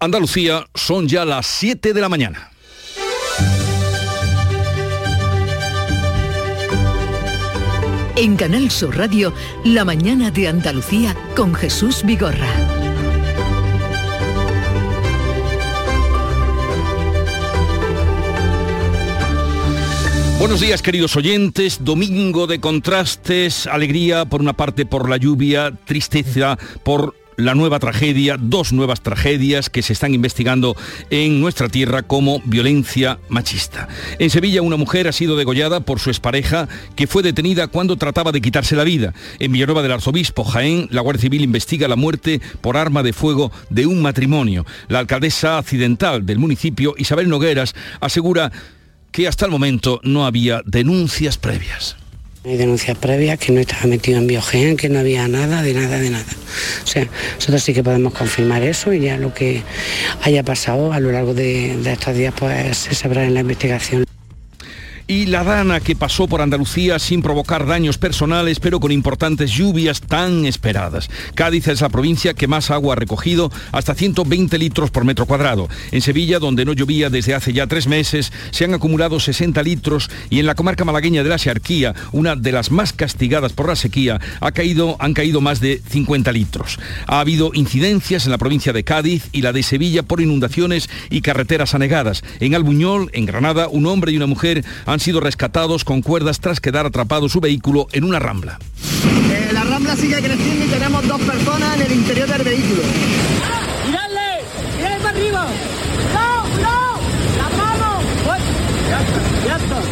Andalucía son ya las 7 de la mañana. En Canal Sur Radio, La mañana de Andalucía con Jesús Vigorra. Buenos días queridos oyentes, domingo de contrastes, alegría por una parte por la lluvia, tristeza por la nueva tragedia, dos nuevas tragedias que se están investigando en nuestra tierra como violencia machista. En Sevilla una mujer ha sido degollada por su expareja que fue detenida cuando trataba de quitarse la vida. En Villanueva del Arzobispo, Jaén, la Guardia Civil investiga la muerte por arma de fuego de un matrimonio. La alcaldesa accidental del municipio, Isabel Nogueras, asegura que hasta el momento no había denuncias previas. Hay denuncias previas que no estaba metido en biogen, que no había nada, de nada, de nada. O sea, nosotros sí que podemos confirmar eso y ya lo que haya pasado a lo largo de, de estos días pues se sabrá en la investigación y la dana que pasó por Andalucía sin provocar daños personales, pero con importantes lluvias tan esperadas. Cádiz es la provincia que más agua ha recogido, hasta 120 litros por metro cuadrado. En Sevilla, donde no llovía desde hace ya tres meses, se han acumulado 60 litros y en la comarca malagueña de la Searquía, una de las más castigadas por la sequía, ha caído, han caído más de 50 litros. Ha habido incidencias en la provincia de Cádiz y la de Sevilla por inundaciones y carreteras anegadas. En Albuñol, en Granada, un hombre y una mujer han han sido rescatados con cuerdas tras quedar atrapado su vehículo en una rambla. Eh, la rambla sigue creciendo y tenemos dos personas en el interior del vehículo. ¡Miradle! ¡Miradle para arriba! ¡No! ¡No! ¡La mano! Pues, ya está, ya está.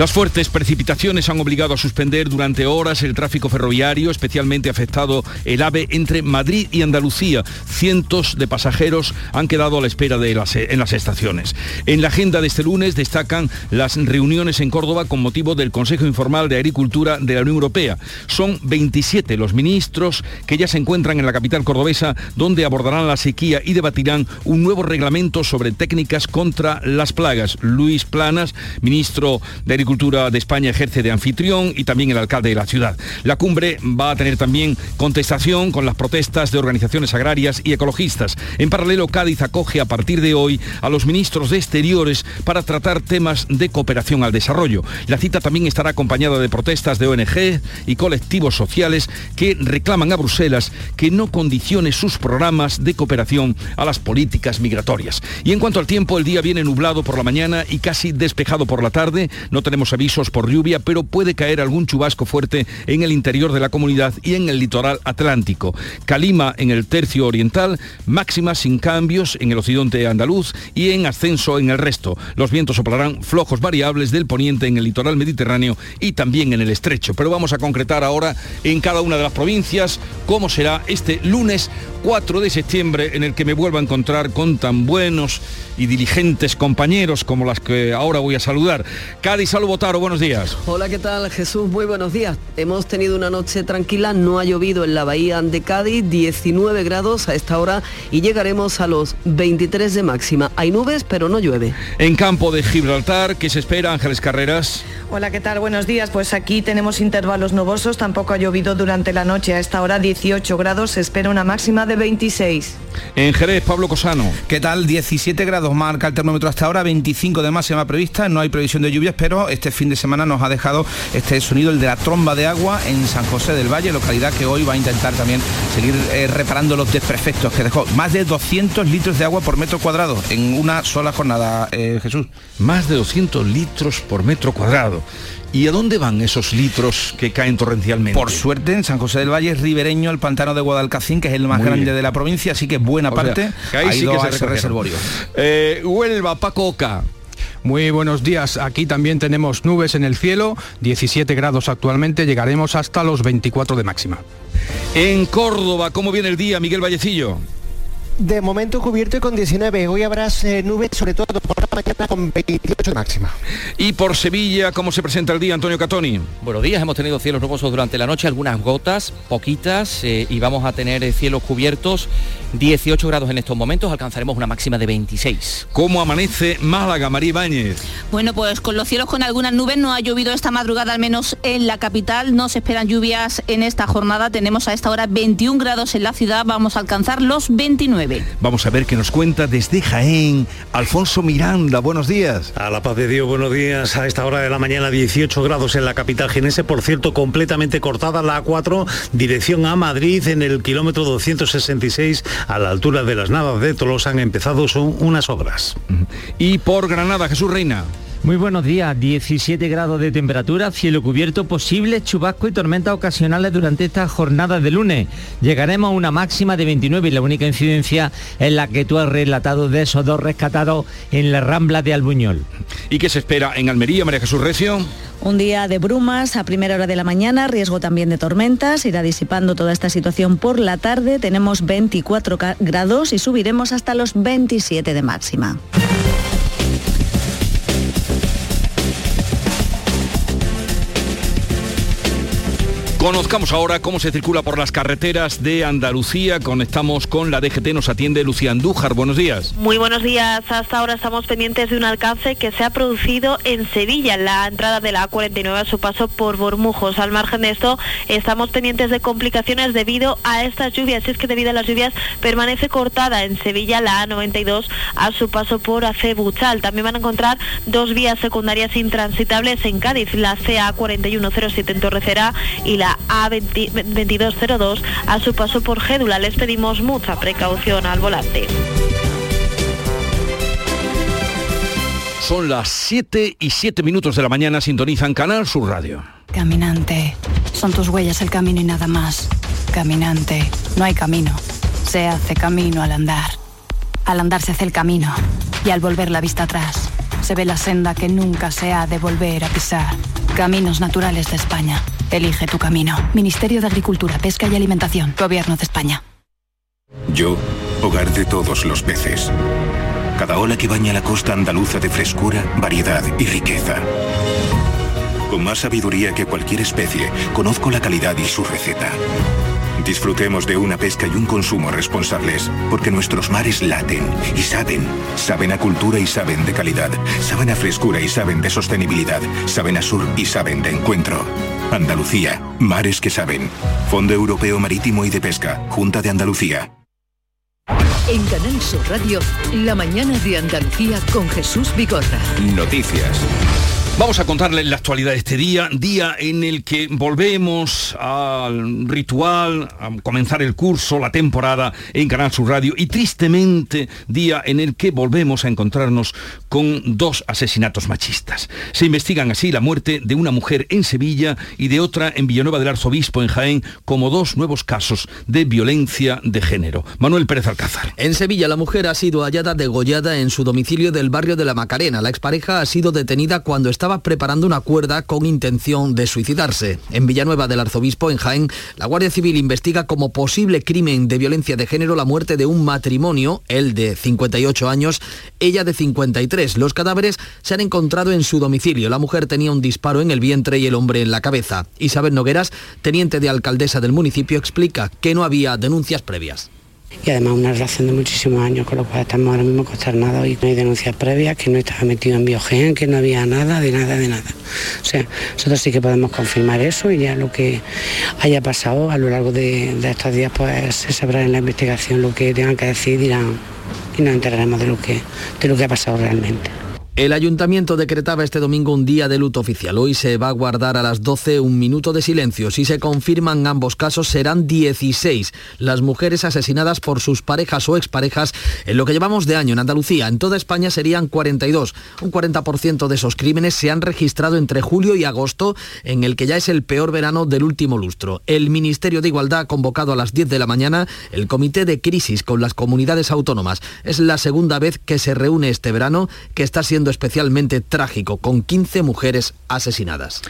Las fuertes precipitaciones han obligado a suspender durante horas el tráfico ferroviario, especialmente afectado el AVE entre Madrid y Andalucía. Cientos de pasajeros han quedado a la espera en las estaciones. En la agenda de este lunes destacan las reuniones en Córdoba con motivo del Consejo Informal de Agricultura de la Unión Europea. Son 27 los ministros que ya se encuentran en la capital cordobesa, donde abordarán la sequía y debatirán un nuevo reglamento sobre técnicas contra las plagas. Luis Planas, ministro de Agricultura, Cultura de España ejerce de anfitrión y también el alcalde de la ciudad. La cumbre va a tener también contestación con las protestas de organizaciones agrarias y ecologistas. En paralelo, Cádiz acoge a partir de hoy a los ministros de Exteriores para tratar temas de cooperación al desarrollo. La cita también estará acompañada de protestas de ONG y colectivos sociales que reclaman a Bruselas que no condicione sus programas de cooperación a las políticas migratorias. Y en cuanto al tiempo, el día viene nublado por la mañana y casi despejado por la tarde. No tenemos avisos por lluvia, pero puede caer algún chubasco fuerte en el interior de la comunidad y en el litoral atlántico. Calima en el tercio oriental, máxima sin cambios en el occidente andaluz y en ascenso en el resto. Los vientos soplarán flojos variables del poniente en el litoral mediterráneo y también en el estrecho. Pero vamos a concretar ahora en cada una de las provincias cómo será este lunes 4 de septiembre en el que me vuelvo a encontrar con tan buenos y diligentes compañeros como las que ahora voy a saludar. Cádiz, Salvo Botaro, buenos días. Hola, ¿qué tal Jesús? Muy buenos días. Hemos tenido una noche tranquila, no ha llovido en la bahía de Cádiz, 19 grados a esta hora y llegaremos a los 23 de máxima. Hay nubes, pero no llueve. En campo de Gibraltar, ¿qué se espera, Ángeles Carreras? Hola, ¿qué tal? Buenos días. Pues aquí tenemos intervalos nubosos, tampoco ha llovido durante la noche. A esta hora 18 grados, se espera una máxima de 26. En Jerez, Pablo Cosano. ¿Qué tal? 17 grados marca el termómetro hasta ahora, 25 de máxima prevista, no hay previsión de lluvias, pero este fin de semana nos ha dejado este sonido, el de la tromba de agua en San José del Valle, localidad que hoy va a intentar también seguir eh, reparando los desperfectos que dejó. Más de 200 litros de agua por metro cuadrado en una sola jornada, eh, Jesús. Más de 200 litros por metro cuadrado. ¿Y a dónde van esos litros que caen torrencialmente? Por suerte, en San José del Valle es ribereño el pantano de Guadalcacín, que es el más grande de la provincia, así que buena parte ha ido a ese reservorio. Eh, Huelva, Paco Muy buenos días. Aquí también tenemos nubes en el cielo, 17 grados actualmente, llegaremos hasta los 24 de máxima. En Córdoba, ¿cómo viene el día, Miguel Vallecillo? De momento cubierto y con 19. Hoy habrá eh, nubes, sobre todo por la mañana, con 28 de máxima. Y por Sevilla, ¿cómo se presenta el día, Antonio Catoni? Buenos días, hemos tenido cielos nubosos durante la noche, algunas gotas, poquitas, eh, y vamos a tener eh, cielos cubiertos, 18 grados en estos momentos, alcanzaremos una máxima de 26. ¿Cómo amanece Málaga, María Ibáñez? Bueno, pues con los cielos con algunas nubes, no ha llovido esta madrugada, al menos en la capital, no se esperan lluvias en esta jornada, tenemos a esta hora 21 grados en la ciudad, vamos a alcanzar los 29. Vamos a ver qué nos cuenta desde Jaén Alfonso Miranda. Buenos días. A la paz de Dios, buenos días. A esta hora de la mañana 18 grados en la capital genese, por cierto, completamente cortada la A4, dirección a Madrid en el kilómetro 266 a la altura de las Navas de Tolosa han empezado son unas obras. Y por Granada, Jesús Reina. Muy buenos días, 17 grados de temperatura, cielo cubierto, posibles chubasco y tormentas ocasionales durante esta jornada de lunes. Llegaremos a una máxima de 29 y la única incidencia es la que tú has relatado de esos dos rescatados en la Rambla de Albuñol. ¿Y qué se espera en Almería, María Jesús Recio? Un día de brumas a primera hora de la mañana, riesgo también de tormentas, irá disipando toda esta situación por la tarde, tenemos 24 grados y subiremos hasta los 27 de máxima. Conozcamos ahora cómo se circula por las carreteras de Andalucía. Conectamos con la DGT, nos atiende Lucía Andújar. Buenos días. Muy buenos días. Hasta ahora estamos pendientes de un alcance que se ha producido en Sevilla, en la entrada de la A49 a su paso por Bormujos. Al margen de esto, estamos pendientes de complicaciones debido a estas lluvias. Es que debido a las lluvias permanece cortada en Sevilla la A92 a su paso por Acebuchal. También van a encontrar dos vías secundarias intransitables en Cádiz, la CA4107 en Torrecera y la a2202 a su paso por Gédula. Les pedimos mucha precaución al volante. Son las 7 y 7 minutos de la mañana, sintonizan Canal Sur Radio. Caminante, son tus huellas el camino y nada más. Caminante, no hay camino. Se hace camino al andar. Al andar se hace el camino y al volver la vista atrás se ve la senda que nunca se ha de volver a pisar. Caminos Naturales de España. Elige tu camino. Ministerio de Agricultura, Pesca y Alimentación. Gobierno de España. Yo, hogar de todos los peces. Cada ola que baña la costa andaluza de frescura, variedad y riqueza. Con más sabiduría que cualquier especie, conozco la calidad y su receta. Disfrutemos de una pesca y un consumo responsables, porque nuestros mares laten y saben. Saben a cultura y saben de calidad. Saben a frescura y saben de sostenibilidad. Saben a sur y saben de encuentro. Andalucía, mares que saben. Fondo Europeo Marítimo y de Pesca, Junta de Andalucía. En Canal Sur Radio, la mañana de Andalucía con Jesús Vigorra. Noticias. Vamos a contarles la actualidad de este día, día en el que volvemos al ritual, a comenzar el curso, la temporada en Canal Sur Radio y tristemente día en el que volvemos a encontrarnos con dos asesinatos machistas. Se investigan así la muerte de una mujer en Sevilla y de otra en Villanueva del Arzobispo en Jaén como dos nuevos casos de violencia de género. Manuel Pérez Alcázar. En Sevilla la mujer ha sido hallada degollada en su domicilio del barrio de la Macarena. La expareja ha sido detenida cuando estaba preparando una cuerda con intención de suicidarse. En Villanueva del Arzobispo, en Jaén, la Guardia Civil investiga como posible crimen de violencia de género la muerte de un matrimonio, él de 58 años, ella de 53. Los cadáveres se han encontrado en su domicilio. La mujer tenía un disparo en el vientre y el hombre en la cabeza. Isabel Nogueras, teniente de alcaldesa del municipio, explica que no había denuncias previas y además una relación de muchísimos años, con lo cual estamos ahora mismo consternados y no hay denuncias previas, que no estaba metido en biogen, que no había nada, de nada, de nada. O sea, nosotros sí que podemos confirmar eso y ya lo que haya pasado a lo largo de, estos días, pues se sabrá en la investigación lo que tengan que decir y nos enteraremos de lo que, de lo que ha pasado realmente. El ayuntamiento decretaba este domingo un día de luto oficial. Hoy se va a guardar a las 12 un minuto de silencio. Si se confirman ambos casos, serán 16 las mujeres asesinadas por sus parejas o exparejas en lo que llevamos de año en Andalucía. En toda España serían 42. Un 40% de esos crímenes se han registrado entre julio y agosto, en el que ya es el peor verano del último lustro. El Ministerio de Igualdad ha convocado a las 10 de la mañana el Comité de Crisis con las comunidades autónomas. Es la segunda vez que se reúne este verano, que está siendo especialmente trágico, con 15 mujeres asesinadas.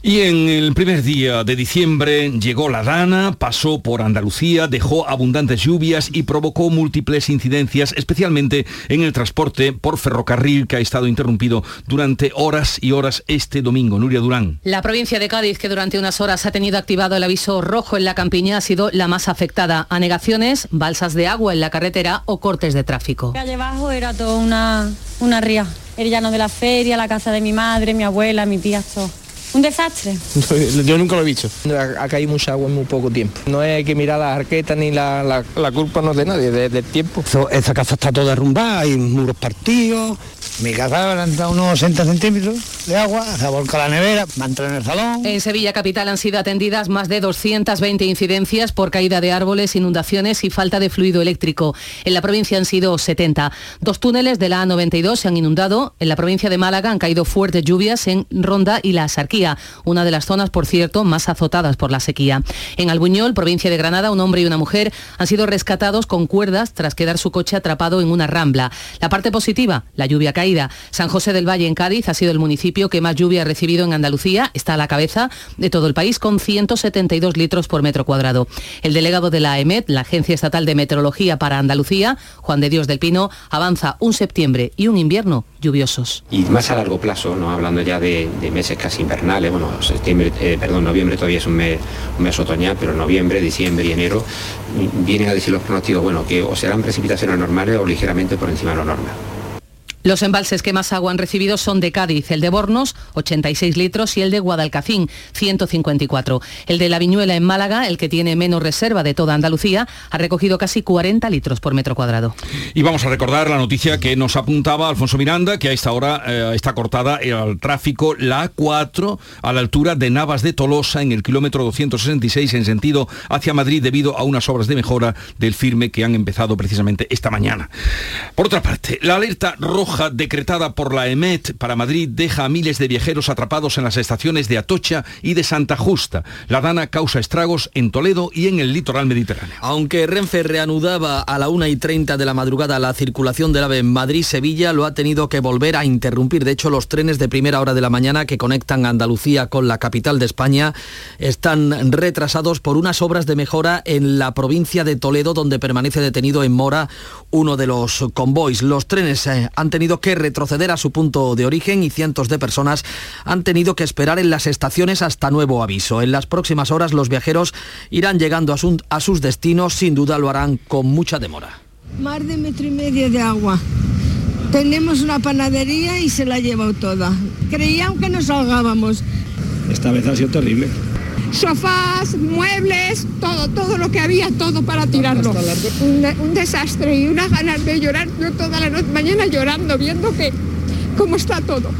Y en el primer día de diciembre llegó la Dana, pasó por Andalucía, dejó abundantes lluvias y provocó múltiples incidencias, especialmente en el transporte por ferrocarril que ha estado interrumpido durante horas y horas este domingo. Nuria Durán. La provincia de Cádiz, que durante unas horas ha tenido activado el aviso rojo en la campiña, ha sido la más afectada. Anegaciones, balsas de agua en la carretera o cortes de tráfico. Calle era toda una, una ría. El llano de la feria, la casa de mi madre, mi abuela, mi tía, todo Un desastre. Yo nunca lo he visto. Ha, ha caído mucha agua en muy poco tiempo. No hay que mirar las arquetas ni la, la- la culpa no es de nadie, de- del tiempo. Esta casa está toda derrumbada, hay muros partidos. Mi casa le han dado unos 60 centímetros de agua, se ha volcado la nevera, va a entrar en el salón. En Sevilla Capital han sido atendidas más de 220 incidencias por caída de árboles, inundaciones y falta de fluido eléctrico. En la provincia han sido 70. Dos túneles de la A92 se han inundado. En la provincia de Málaga han caído fuertes lluvias en Ronda y la Sarquía, una de las zonas, por cierto, más azotadas por la sequía. En Albuñol, provincia de Granada, un hombre y una mujer han sido rescatados con cuerdas tras quedar su coche atrapado en una rambla. La parte positiva, la lluvia caída. San José del Valle en Cádiz ha sido el municipio que más lluvia ha recibido en Andalucía. Está a la cabeza de todo el país con 172 litros por metro cuadrado. El delegado de la AEMET, la Agencia Estatal de Meteorología para Andalucía, Juan de Dios del Pino, avanza un septiembre y un invierno lluviosos. y más a largo plazo, no hablando ya de, de meses casi invernales, bueno, septiembre, eh, perdón, noviembre todavía es un mes, un mes otoñal, pero noviembre, diciembre y enero mm, vienen a decir los pronósticos, bueno, que o serán precipitaciones normales o ligeramente por encima de lo normal. Los embalses que más agua han recibido son de Cádiz, el de Bornos, 86 litros, y el de Guadalcacín, 154. El de La Viñuela en Málaga, el que tiene menos reserva de toda Andalucía, ha recogido casi 40 litros por metro cuadrado. Y vamos a recordar la noticia que nos apuntaba Alfonso Miranda, que a esta hora eh, está cortada el tráfico la A4 a la altura de Navas de Tolosa en el kilómetro 266 en sentido hacia Madrid debido a unas obras de mejora del firme que han empezado precisamente esta mañana. Por otra parte, la alerta roja decretada por la EMET para Madrid deja a miles de viajeros atrapados en las estaciones de Atocha y de Santa Justa. La dana causa estragos en Toledo y en el litoral mediterráneo. Aunque Renfe reanudaba a la 1 y 30 de la madrugada la circulación del AVE en Madrid-Sevilla, lo ha tenido que volver a interrumpir. De hecho, los trenes de primera hora de la mañana que conectan Andalucía con la capital de España están retrasados por unas obras de mejora en la provincia de Toledo, donde permanece detenido en mora uno de los convoys. Los trenes eh, han tenido que retroceder a su punto de origen y cientos de personas han tenido que esperar en las estaciones hasta nuevo aviso. En las próximas horas los viajeros irán llegando a, su- a sus destinos, sin duda lo harán con mucha demora. Más de metro y medio de agua. Tenemos una panadería y se la ha llevado toda. Creían que nos ahogábamos. Esta vez ha sido terrible. Sofás, muebles, todo, todo lo que había, todo para tirarlo. Un, de- un desastre y unas ganas de llorar, yo toda la noche, mañana llorando, viendo que cómo está todo.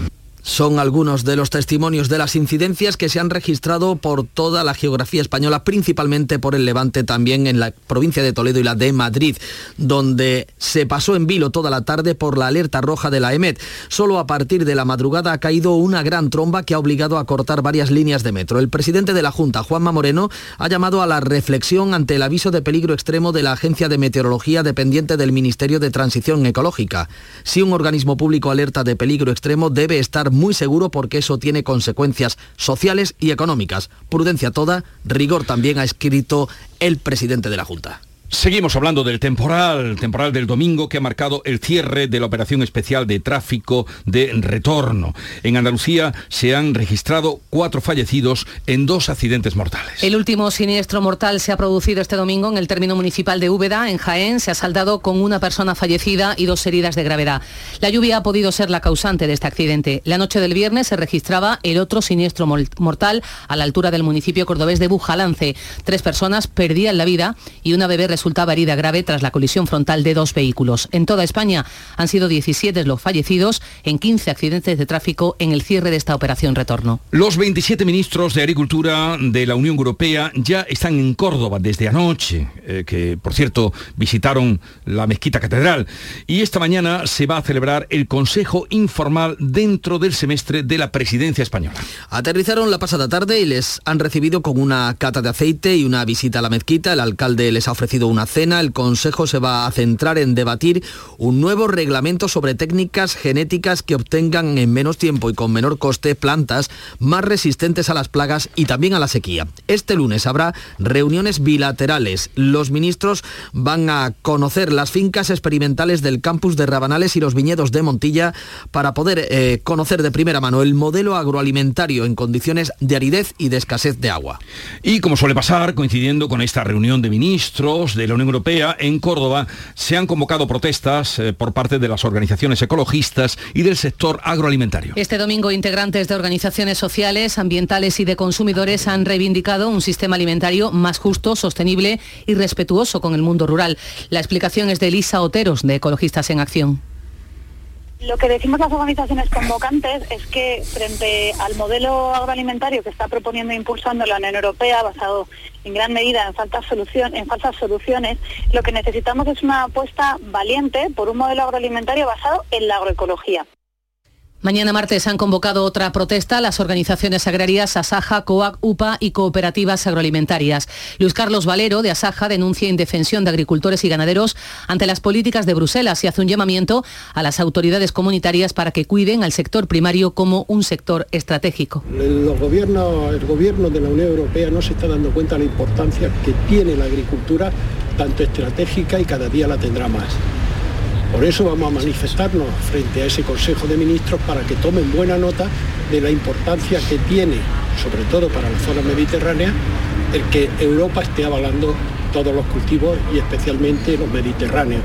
Son algunos de los testimonios de las incidencias que se han registrado por toda la geografía española, principalmente por el Levante, también en la provincia de Toledo y la de Madrid, donde se pasó en vilo toda la tarde por la alerta roja de la EMET. Solo a partir de la madrugada ha caído una gran tromba que ha obligado a cortar varias líneas de metro. El presidente de la Junta, Juanma Moreno, ha llamado a la reflexión ante el aviso de peligro extremo de la Agencia de Meteorología dependiente del Ministerio de Transición Ecológica. Si un organismo público alerta de peligro extremo, debe estar muy seguro porque eso tiene consecuencias sociales y económicas. Prudencia toda, rigor también ha escrito el presidente de la Junta. Seguimos hablando del temporal, temporal del domingo que ha marcado el cierre de la operación especial de tráfico de retorno. En Andalucía se han registrado cuatro fallecidos en dos accidentes mortales. El último siniestro mortal se ha producido este domingo en el término municipal de Úbeda, en Jaén. Se ha saldado con una persona fallecida y dos heridas de gravedad. La lluvia ha podido ser la causante de este accidente. La noche del viernes se registraba el otro siniestro mortal a la altura del municipio cordobés de Bujalance. Tres personas perdían la vida y una bebé resultaba herida grave tras la colisión frontal de dos vehículos. En toda España han sido 17 los fallecidos en 15 accidentes de tráfico en el cierre de esta operación retorno. Los 27 ministros de Agricultura de la Unión Europea ya están en Córdoba desde anoche, eh, que por cierto visitaron la mezquita catedral. Y esta mañana se va a celebrar el Consejo Informal dentro del semestre de la presidencia española. Aterrizaron la pasada tarde y les han recibido con una cata de aceite y una visita a la mezquita. El alcalde les ha ofrecido una cena. El Consejo se va a centrar en debatir un nuevo reglamento sobre técnicas genéticas que obtengan en menos tiempo y con menor coste plantas más resistentes a las plagas y también a la sequía. Este lunes habrá reuniones bilaterales. Los ministros van a conocer las fincas experimentales del campus de Rabanales y los viñedos de Montilla para poder eh, conocer de primera mano el modelo agroalimentario en condiciones de aridez y de escasez de agua. Y como suele pasar, coincidiendo con esta reunión de ministros de la Unión Europea, en Córdoba se han convocado protestas eh, por parte de las organizaciones ecologistas y del sector agroalimentario. Este domingo integrantes de organizaciones sociales, ambientales y de consumidores han reivindicado un sistema alimentario más justo, sostenible y respetuoso con el mundo rural. La explicación es de Elisa Oteros, de Ecologistas en Acción. Lo que decimos las organizaciones convocantes es que frente al modelo agroalimentario que está proponiendo e impulsando la Unión Europea, basado en gran medida en solución, en falsas soluciones, lo que necesitamos es una apuesta valiente por un modelo agroalimentario basado en la agroecología. Mañana martes han convocado otra protesta las organizaciones agrarias Asaja, COAC, UPA y cooperativas agroalimentarias. Luis Carlos Valero de Asaja denuncia indefensión de agricultores y ganaderos ante las políticas de Bruselas y hace un llamamiento a las autoridades comunitarias para que cuiden al sector primario como un sector estratégico. Los gobiernos, el gobierno de la Unión Europea no se está dando cuenta de la importancia que tiene la agricultura, tanto estratégica y cada día la tendrá más. Por eso vamos a manifestarnos frente a ese Consejo de Ministros para que tomen buena nota de la importancia que tiene, sobre todo para la zona mediterránea, el que Europa esté avalando todos los cultivos y especialmente los mediterráneos.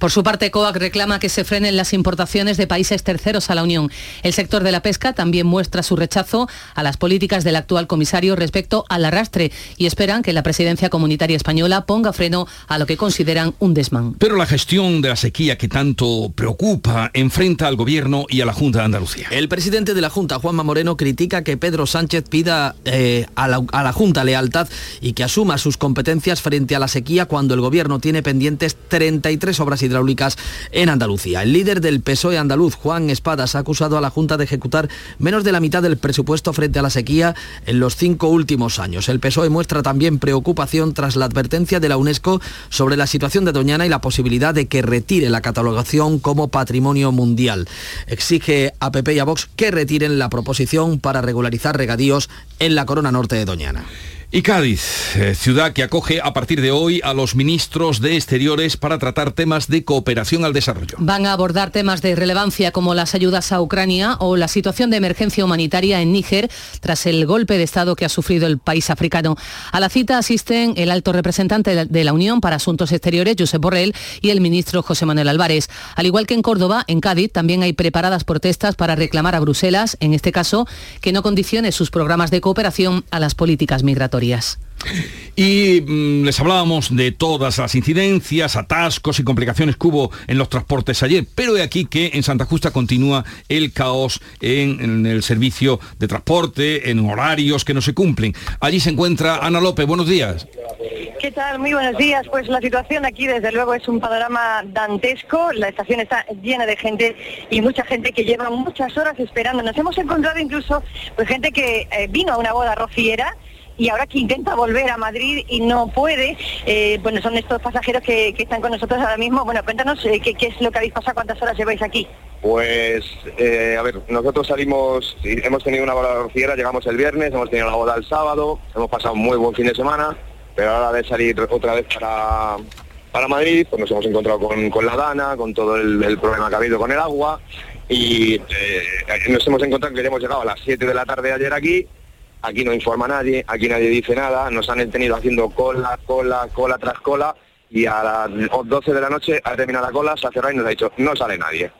Por su parte, COAC reclama que se frenen las importaciones de países terceros a la Unión. El sector de la pesca también muestra su rechazo a las políticas del actual comisario respecto al arrastre y esperan que la presidencia comunitaria española ponga freno a lo que consideran un desmán. Pero la gestión de la sequía que tanto preocupa enfrenta al gobierno y a la Junta de Andalucía. El presidente de la Junta, Juanma Moreno, critica que Pedro Sánchez pida eh, a, la, a la Junta lealtad y que asuma sus competencias frente a la sequía cuando el gobierno tiene pendientes 33 obras hidráulicas en Andalucía. El líder del PSOE andaluz, Juan Espadas, ha acusado a la Junta de ejecutar menos de la mitad del presupuesto frente a la sequía en los cinco últimos años. El PSOE muestra también preocupación tras la advertencia de la UNESCO sobre la situación de Doñana y la posibilidad de que retire la catalogación como patrimonio mundial. Exige a PP y a Vox que retiren la proposición para regularizar regadíos en la corona norte de Doñana. Y Cádiz, eh, ciudad que acoge a partir de hoy a los ministros de Exteriores para tratar temas de cooperación al desarrollo. Van a abordar temas de relevancia como las ayudas a Ucrania o la situación de emergencia humanitaria en Níger tras el golpe de Estado que ha sufrido el país africano. A la cita asisten el alto representante de la Unión para Asuntos Exteriores, Josep Borrell, y el ministro José Manuel Álvarez. Al igual que en Córdoba, en Cádiz también hay preparadas protestas para reclamar a Bruselas, en este caso, que no condicione sus programas de cooperación a las políticas migratorias. Y mm, les hablábamos de todas las incidencias, atascos y complicaciones que hubo en los transportes ayer, pero de aquí que en Santa Justa continúa el caos en, en el servicio de transporte, en horarios que no se cumplen. Allí se encuentra Ana López, buenos días. ¿Qué tal? Muy buenos días. Pues la situación aquí desde luego es un panorama dantesco. La estación está llena de gente y mucha gente que lleva muchas horas esperando. Nos hemos encontrado incluso pues gente que eh, vino a una boda rociera y ahora que intenta volver a Madrid y no puede, eh, bueno, son estos pasajeros que, están con nosotros ahora mismo. Bueno, cuéntanos eh, qué, qué, es lo que habéis pasado, cuántas horas lleváis aquí. Pues, eh, a ver, nosotros salimos, hemos tenido una boda rociera, llegamos el viernes, hemos tenido la boda el sábado, hemos pasado un muy buen fin de semana, pero ahora de salir otra vez para, para Madrid, pues nos hemos encontrado con, con la Dana, con todo el, el, problema que ha habido con el agua, y eh, nos hemos encontrado que ya hemos llegado a las 7 de la tarde ayer aquí, aquí no informa nadie, aquí nadie dice nada, nos han tenido haciendo cola, cola, cola tras cola y a las 12 de la noche ha terminado la cola, se ha cerrado y nos ha dicho, no sale nadie.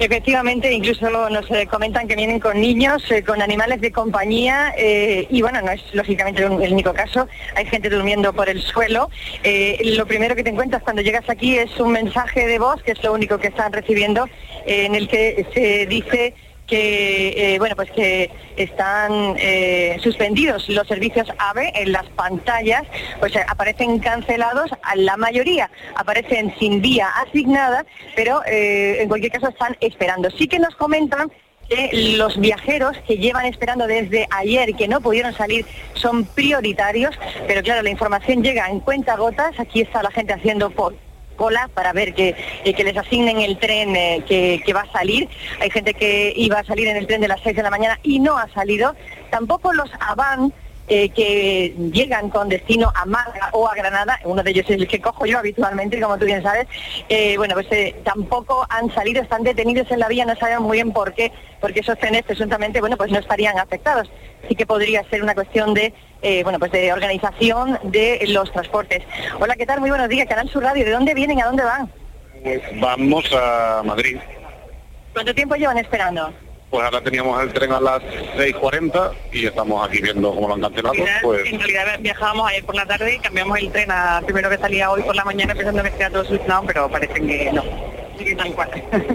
Efectivamente, incluso nos eh, comentan que vienen con niños, eh, con animales de compañía eh, y bueno, no es lógicamente el único caso, hay gente durmiendo por el suelo. Lo primero que te encuentras cuando llegas aquí es un mensaje de voz, que es lo único que están recibiendo, en el que se dice que eh, bueno pues que están eh, suspendidos los servicios AVE en las pantallas pues eh, aparecen cancelados la mayoría. Aparecen sin vía asignada pero en cualquier caso están esperando. Sí que nos comentan que los viajeros que llevan esperando desde ayer que no pudieron salir son prioritarios pero claro la información llega en cuenta gotas aquí está la gente haciendo por cola para ver que, eh, que les asignen el tren eh, que, va a salir. Hay gente que iba a salir en el tren de las 6 de la mañana y no ha salido. Tampoco los Avan eh, que llegan con destino a Málaga o a Granada, uno de ellos es el que cojo yo habitualmente, como tú bien sabes, bueno, pues tampoco han salido, están detenidos en la vía, no saben muy bien por qué, porque esos trenes presuntamente, bueno, pues no estarían afectados. Sí que podría ser una cuestión de eh, bueno, pues de organización de los transportes. Hola, ¿qué tal? Muy buenos días, Canal Sur Radio. ¿De dónde vienen? ¿A dónde van? Pues vamos a Madrid. ¿Cuánto tiempo llevan esperando? Pues ahora teníamos el tren a las 6.40 y estamos aquí viendo cómo lo han cancelado. Pues En realidad viajábamos ayer por la tarde y cambiamos el tren a primero que salía hoy por la mañana pensando que estaba todo solucionado, pero parece que no.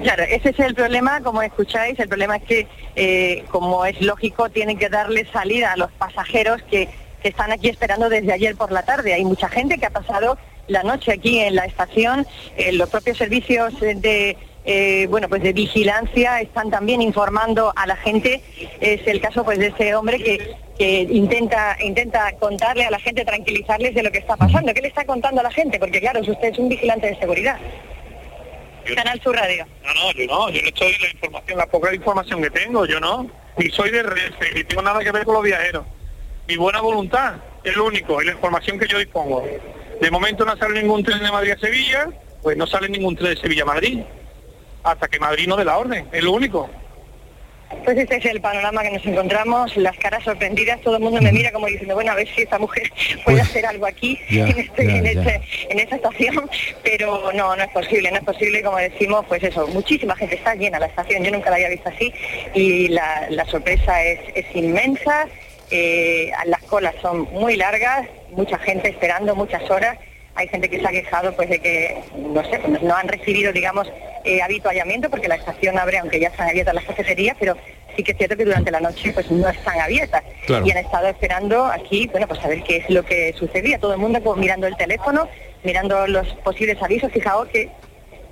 Claro, ese es el problema, como escucháis, el problema es que, eh, como es lógico, tienen que darle salida a los pasajeros que, que están aquí esperando desde ayer por la tarde. Hay mucha gente que ha pasado la noche aquí en la estación, eh, los propios servicios de eh, bueno, pues de vigilancia están también informando a la gente. Es el caso pues de este hombre que, que intenta, intenta contarle a la gente, tranquilizarles de lo que está pasando. ¿Qué le está contando a la gente? Porque claro, usted es un vigilante de seguridad. Canal Sur Radio. No, no, yo no, yo no estoy la información, la poca información que tengo, yo no. Ni soy de Renfe, ni tengo nada que ver con los viajeros. Mi buena voluntad es lo único, y la información que yo dispongo. De momento no sale ningún tren de Madrid a Sevilla, pues no sale ningún tren de Sevilla a Madrid. Hasta que Madrid no dé la orden, es lo único. Pues este es el panorama que nos encontramos, las caras sorprendidas, todo el mundo me mira como diciendo, bueno, a ver si esta mujer puede hacer algo aquí, ya, en, este- ya, en, ya. este- en esta estación, pero no, no es posible, no es posible, como decimos, pues eso, muchísima gente está llena la estación, yo nunca la había visto así y la, la sorpresa es, es inmensa, eh, las colas son muy largas, mucha gente esperando muchas horas, hay gente que se ha quejado pues de que no sé pues, no han recibido digamos eh, habituallamiento porque la estación abre aunque ya están abiertas las cafeterías pero sí que es cierto que durante la noche pues no están abiertas. Claro. y han estado esperando aquí bueno pues a ver qué es lo que sucedía. Todo el mundo pues, mirando el teléfono mirando los posibles avisos. Fijaos que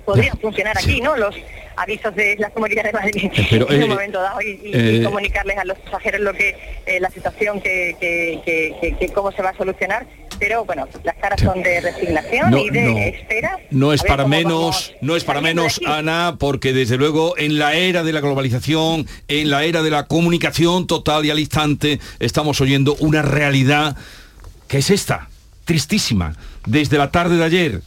podrían funcionar aquí no los avisos de la comunidad de Madrid Pero, en eh, un momento dado y, y- eh, y comunicarles a los pasajeros lo que eh, la situación que, que- que- que- que cómo se va a solucionar pero bueno las caras son de resignación No, y de no. espera No es para menos, vamos no es para menos. Ana, porque desde luego en la era de la globalización, en la era de la comunicación total y al instante, estamos oyendo una realidad que es esta, tristísima. Desde la tarde de ayer,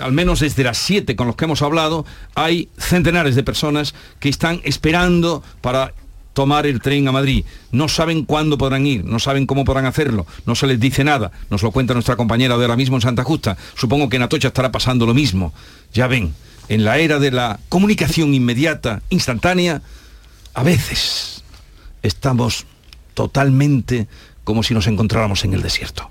al menos desde las 7 con los que hemos hablado, hay centenares de personas que están esperando para tomar el tren a Madrid. No saben cuándo podrán ir, no saben cómo podrán hacerlo, no se les dice nada. Nos lo cuenta nuestra compañera de ahora mismo en Santa Justa. Supongo que en Atocha estará pasando lo mismo. Ya ven, en la era de la comunicación inmediata, instantánea, a veces estamos totalmente como si nos encontráramos en el desierto.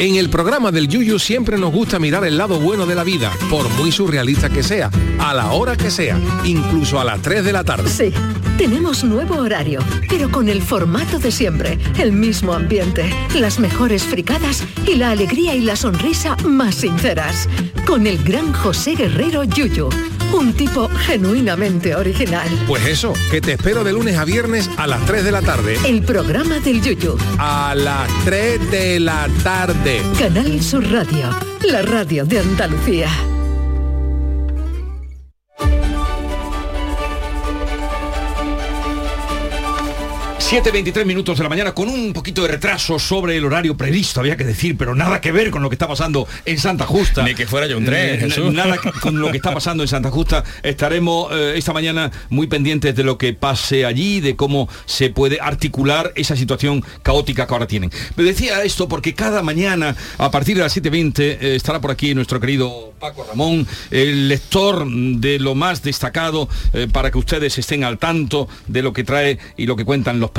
En el programa del Yuyu siempre nos gusta mirar el lado bueno de la vida, por muy surrealista que sea, a la hora que sea, incluso a las 3 de la tarde. Sí, tenemos nuevo horario, pero con el formato de siempre, el mismo ambiente, las mejores fricadas y la alegría y la sonrisa más sinceras. Con el gran José Guerrero Yuyu, un tipo genuinamente original. Pues eso, que te espero de lunes a viernes a las 3 de la tarde. El programa del Yuyu. A las 3 de la tarde. Canal Sur Radio, la radio de Andalucía. 7.23 minutos de la mañana con un poquito de retraso sobre el horario previsto, había que decir, pero nada que ver con lo que está pasando en Santa Justa. Ni que fuera yo un tren, Eh, Jesús. Nada con lo que está pasando en Santa Justa. Estaremos eh, esta mañana muy pendientes de lo que pase allí, de cómo se puede articular esa situación caótica que ahora tienen. Me decía esto porque cada mañana, a partir de las 7.20, eh, estará por aquí nuestro querido Paco Ramón, el lector de lo más destacado eh, para que ustedes estén al tanto de lo que trae y lo que cuentan los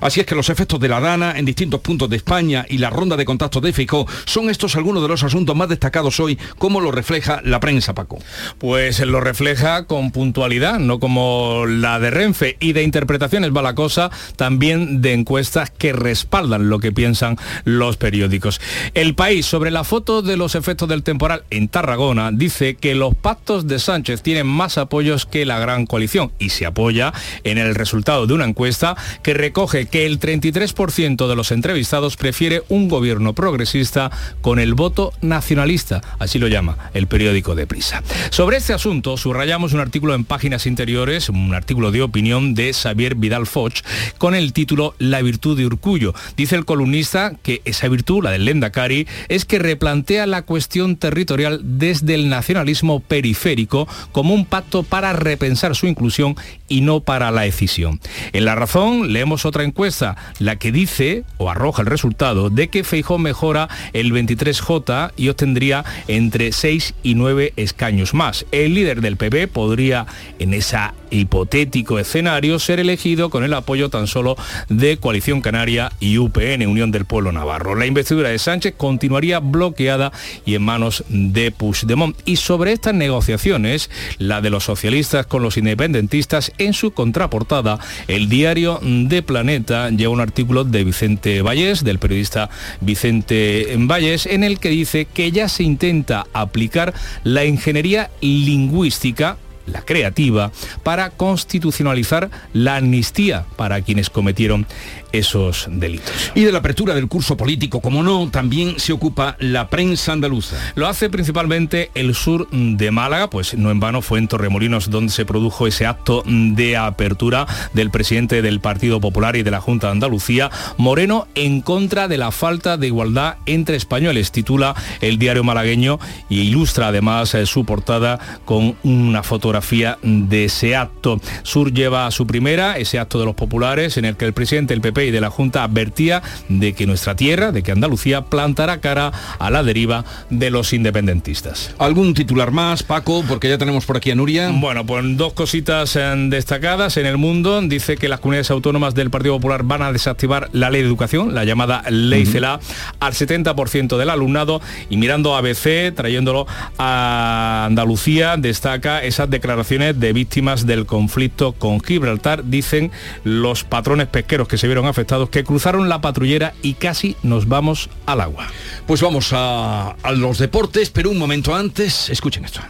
Así es que los efectos de la Dana en distintos puntos de España y la ronda de contactos de FICO son estos algunos de los asuntos más destacados hoy, como lo refleja la prensa, Paco. Pues lo refleja con puntualidad, no como la de Renfe, y de interpretaciones va la cosa, también de encuestas que respaldan lo que piensan los periódicos. El país, sobre la foto de los efectos del temporal en Tarragona, dice que los pactos de Sánchez tienen más apoyos que la gran coalición y se apoya en el resultado de una encuesta que recoge que el 33% de los entrevistados prefiere un gobierno progresista con el voto nacionalista, así lo llama el periódico de Prisa. Sobre este asunto subrayamos un artículo en páginas interiores, un artículo de opinión de Xavier Vidal Foch, con el título La virtud de Urcullo. Dice el columnista que esa virtud, la del Lendakari, es que replantea la cuestión territorial desde el nacionalismo periférico como un pacto para repensar su inclusión y no para la decisión. En La Razón leemos otra encuesta, la que dice o arroja el resultado de que Feijó mejora el 23J y obtendría entre 6 y 9 escaños más. El líder del PP podría en ese hipotético escenario ser elegido con el apoyo tan solo de Coalición Canaria y UPN, Unión del Pueblo Navarro. La investidura de Sánchez continuaría bloqueada y en manos de Puigdemont. Y sobre estas negociaciones, la de los socialistas con los independentistas, en su contraportada, el diario Planeta lleva un artículo de Vicente Vallés, del periodista Vicente Vallés, en el que dice que ya se intenta aplicar la ingeniería lingüística la creativa, para constitucionalizar la amnistía para quienes cometieron esos delitos. Y de la apertura del curso político, como no, también se ocupa la prensa andaluza. Lo hace principalmente el sur de Málaga, pues no en vano fue en Torremolinos donde se produjo ese acto de apertura del presidente del Partido Popular y de la Junta de Andalucía, Moreno, en contra de la falta de igualdad entre españoles, titula el diario malagueño y ilustra además eh, su portada con una fotografía de ese acto. Sur lleva a su primera, ese acto de los populares, en el que el presidente del PP y de la Junta advertía de que nuestra tierra, de que Andalucía plantará cara a la deriva de los independentistas. ¿Algún titular más, Paco? Porque ya tenemos por aquí a Nuria. Bueno, pues dos cositas eh, destacadas en el mundo. Dice que las comunidades autónomas del Partido Popular van a desactivar la ley de educación, la llamada ley CELA, al 70% del alumnado y mirando a ABC, trayéndolo a Andalucía, destaca esas declaraciones de víctimas del conflicto con Gibraltar, dicen los patrones pesqueros que se vieron afectados que cruzaron la patrullera y casi nos vamos al agua. Pues vamos a, a los deportes, pero un momento antes, escuchen esto.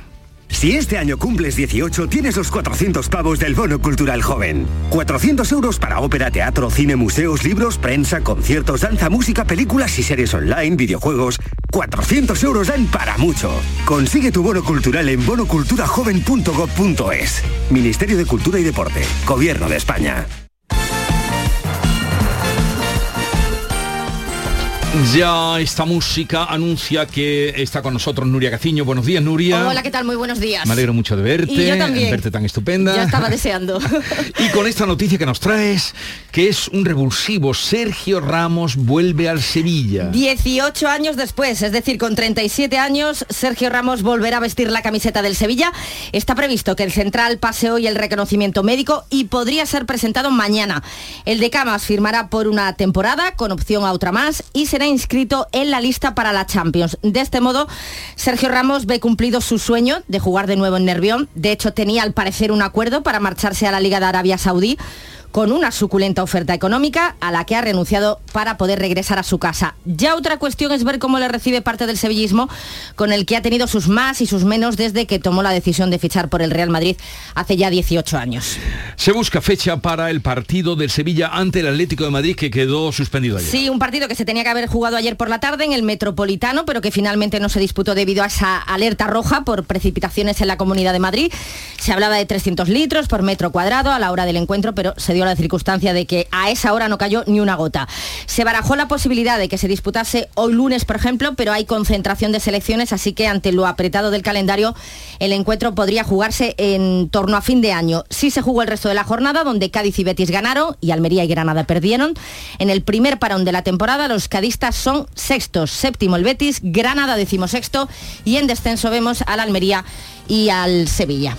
Si este año cumples 18, tienes los 400 pavos del Bono Cultural Joven. 400 euros para ópera, teatro, cine, museos, libros, prensa, conciertos, danza, música, películas y series online, videojuegos. 400 euros dan para mucho. Consigue tu bono cultural en bonoculturajoven.gov.es. Ministerio de Cultura y Deporte. Gobierno de España. Ya esta música anuncia que está con nosotros Nuria Caciño. Buenos días, Nuria. Hola, ¿qué tal? Muy buenos días. Me alegro mucho de verte. Y yo también. Verte tan estupenda. Ya estaba deseando. y con esta noticia que nos traes, que es un revulsivo, Sergio Ramos vuelve al Sevilla. 18 años después, es decir, con 37 años, Sergio Ramos volverá a vestir la camiseta del Sevilla. Está previsto que el central pase hoy el reconocimiento médico y podría ser presentado mañana. El de Camas firmará por una temporada con opción a otra más y será inscrito en la lista para la Champions. De este modo, Sergio Ramos ve cumplido su sueño de jugar de nuevo en Nervión. De hecho, tenía al parecer un acuerdo para marcharse a la Liga de Arabia Saudí con una suculenta oferta económica a la que ha renunciado para poder regresar a su casa. Ya otra cuestión es ver cómo le recibe parte del sevillismo, con el que ha tenido sus más y sus menos desde que tomó la decisión de fichar por el Real Madrid hace ya 18 años. Se busca fecha para el partido del Sevilla ante el Atlético de Madrid que quedó suspendido ayer. Sí, un partido que se tenía que haber jugado ayer por la tarde en el Metropolitano, pero que finalmente no se disputó debido a esa alerta roja por precipitaciones en la Comunidad de Madrid. Se hablaba de 300 litros por metro cuadrado a la hora del encuentro, pero se dio la circunstancia de que a esa hora no cayó ni una gota. Se barajó la posibilidad de que se disputase hoy lunes, por ejemplo, pero hay concentración de selecciones, así que ante lo apretado del calendario, el encuentro podría jugarse en torno a fin de año. Sí se jugó el resto de la jornada, donde Cádiz y Betis ganaron y Almería y Granada perdieron. En el primer parón de la temporada, los cadistas son sextos, séptimo el Betis, Granada decimosexto y en descenso vemos al Almería y al Sevilla.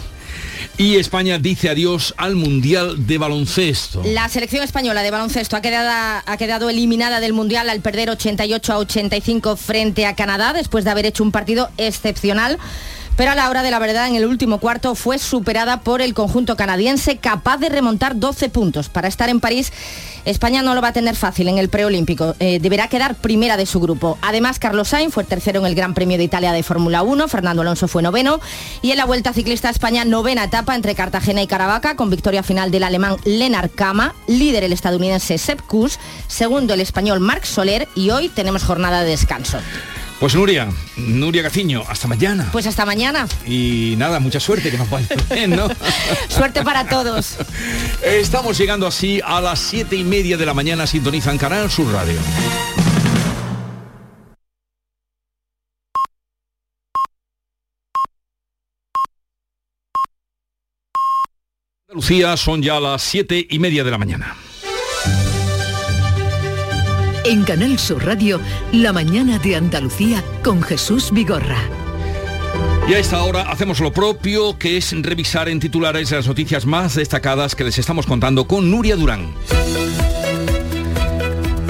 Y España dice adiós al Mundial de Baloncesto. La selección española de baloncesto ha quedado, ha quedado eliminada del Mundial al perder 88 a 85 frente a Canadá, después de haber hecho un partido excepcional Pero a la hora de la verdad, en el último cuarto fue superada por el conjunto canadiense, capaz de remontar 12 puntos. Para estar en París, España no lo va a tener fácil en el preolímpico. Eh, deberá quedar primera de su grupo. Además, Carlos Sainz fue tercero en el Gran Premio de Italia de Fórmula 1, Fernando Alonso fue noveno y en la Vuelta Ciclista a España novena etapa entre Cartagena y Caravaca con victoria final del alemán Lennart Kama, líder el estadounidense Sepp Kuss, segundo el español Marc Soler y hoy tenemos jornada de descanso. Pues Nuria, Nuria Gaciño, hasta mañana. Pues hasta mañana. Y nada, mucha suerte, que nos vaya bien, ¿no? suerte para todos. Estamos llegando así a las siete y media de la mañana, sintonizan Canal Sur Radio. Lucía, son ya las siete y media de la mañana. En Canal Sur Radio, La mañana de Andalucía con Jesús Vigorra. Y a esta hora hacemos lo propio, que es revisar en titulares las noticias más destacadas que les estamos contando con Nuria Durán.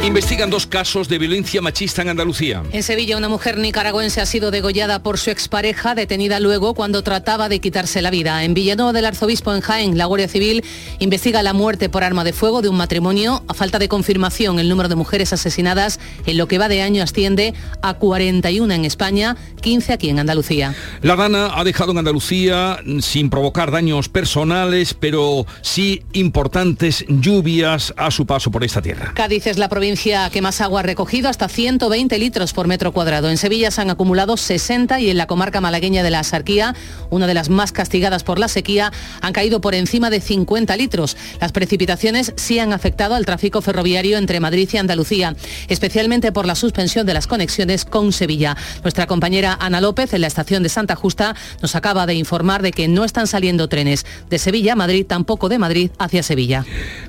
Investigan dos casos de violencia machista en Andalucía. En Sevilla, una mujer nicaragüense ha sido degollada por su expareja, detenida luego cuando trataba de quitarse la vida. En Villanueva del Arzobispo, en Jaén, la Guardia Civil investiga la muerte por arma de fuego de un matrimonio. A falta de confirmación, el número de mujeres asesinadas en lo que va de año asciende a 41 en España, 15 aquí en Andalucía. La Dana ha dejado en Andalucía sin provocar daños personales, pero sí importantes lluvias a su paso por esta tierra. Cádiz es la provincia que más agua ha recogido, hasta 120 litros por metro cuadrado. En Sevilla se han acumulado 60 y en la comarca malagueña de la Asarquía, una de las más castigadas por la sequía, han caído por encima de 50 litros. Las precipitaciones sí han afectado al tráfico ferroviario entre Madrid y Andalucía, especialmente por la suspensión de las conexiones con Sevilla. Nuestra compañera Ana López en la estación de Santa Justa nos acaba de informar de que no están saliendo trenes de Sevilla a Madrid, tampoco de Madrid hacia Sevilla.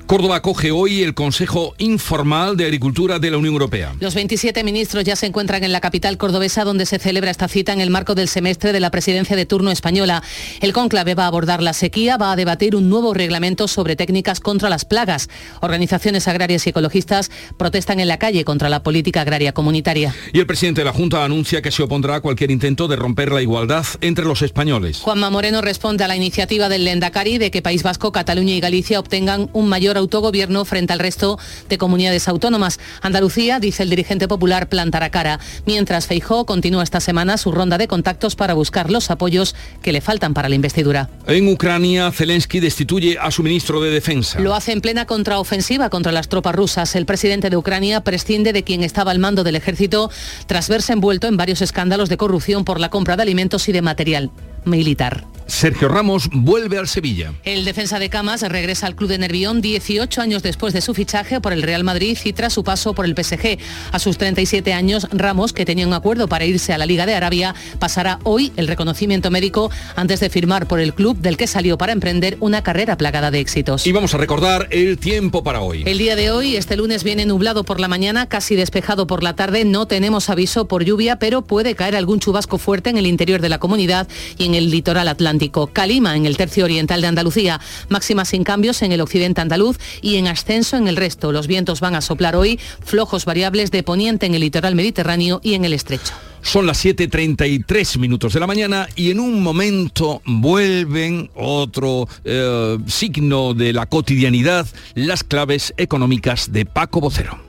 Córdoba acoge hoy el Consejo Informal de Agricultura de la Unión Europea. Los 27 ministros ya se encuentran en la capital cordobesa donde se celebra esta cita en el marco del semestre de la presidencia de turno española. El conclave va a abordar la sequía, va a debatir un nuevo reglamento sobre técnicas contra las plagas. Organizaciones agrarias y ecologistas protestan en la calle contra la política agraria comunitaria. Y el presidente de la Junta anuncia que se opondrá a cualquier intento de romper la igualdad entre los españoles. Juanma Moreno responde a la iniciativa del Lendakari de que País Vasco, Cataluña y Galicia obtengan un mayor autogobierno frente al resto de comunidades autónomas. Andalucía, dice el dirigente popular, plantará cara, mientras Feijó continúa esta semana su ronda de contactos para buscar los apoyos que le faltan para la investidura. En Ucrania, Zelensky destituye a su ministro de Defensa. Lo hace en plena contraofensiva contra las tropas rusas. El presidente de Ucrania prescinde de quien estaba al mando del ejército tras verse envuelto en varios escándalos de corrupción por la compra de alimentos y de material militar. Sergio Ramos vuelve al Sevilla. El defensa de Camas regresa al club de Nervión 18 años después de su fichaje por el Real Madrid y tras su paso por el PSG. A sus 37 años, Ramos, que tenía un acuerdo para irse a la Liga de Arabia, pasará hoy el reconocimiento médico antes de firmar por el club del que salió para emprender una carrera plagada de éxitos. Y vamos a recordar el tiempo para hoy. El día de hoy, este lunes viene nublado por la mañana, casi despejado por la tarde. No tenemos aviso por lluvia, pero puede caer algún chubasco fuerte en el interior de la comunidad y en el litoral atlántico. Calima en el tercio oriental de Andalucía, máximas sin cambios en el occidente andaluz y en ascenso en el resto. Los vientos van a soplar hoy flojos variables de poniente en el litoral mediterráneo y en el estrecho. Son las 7.33 minutos de la mañana y en un momento vuelven otro eh, signo de la cotidianidad, las claves económicas de Paco Vocero.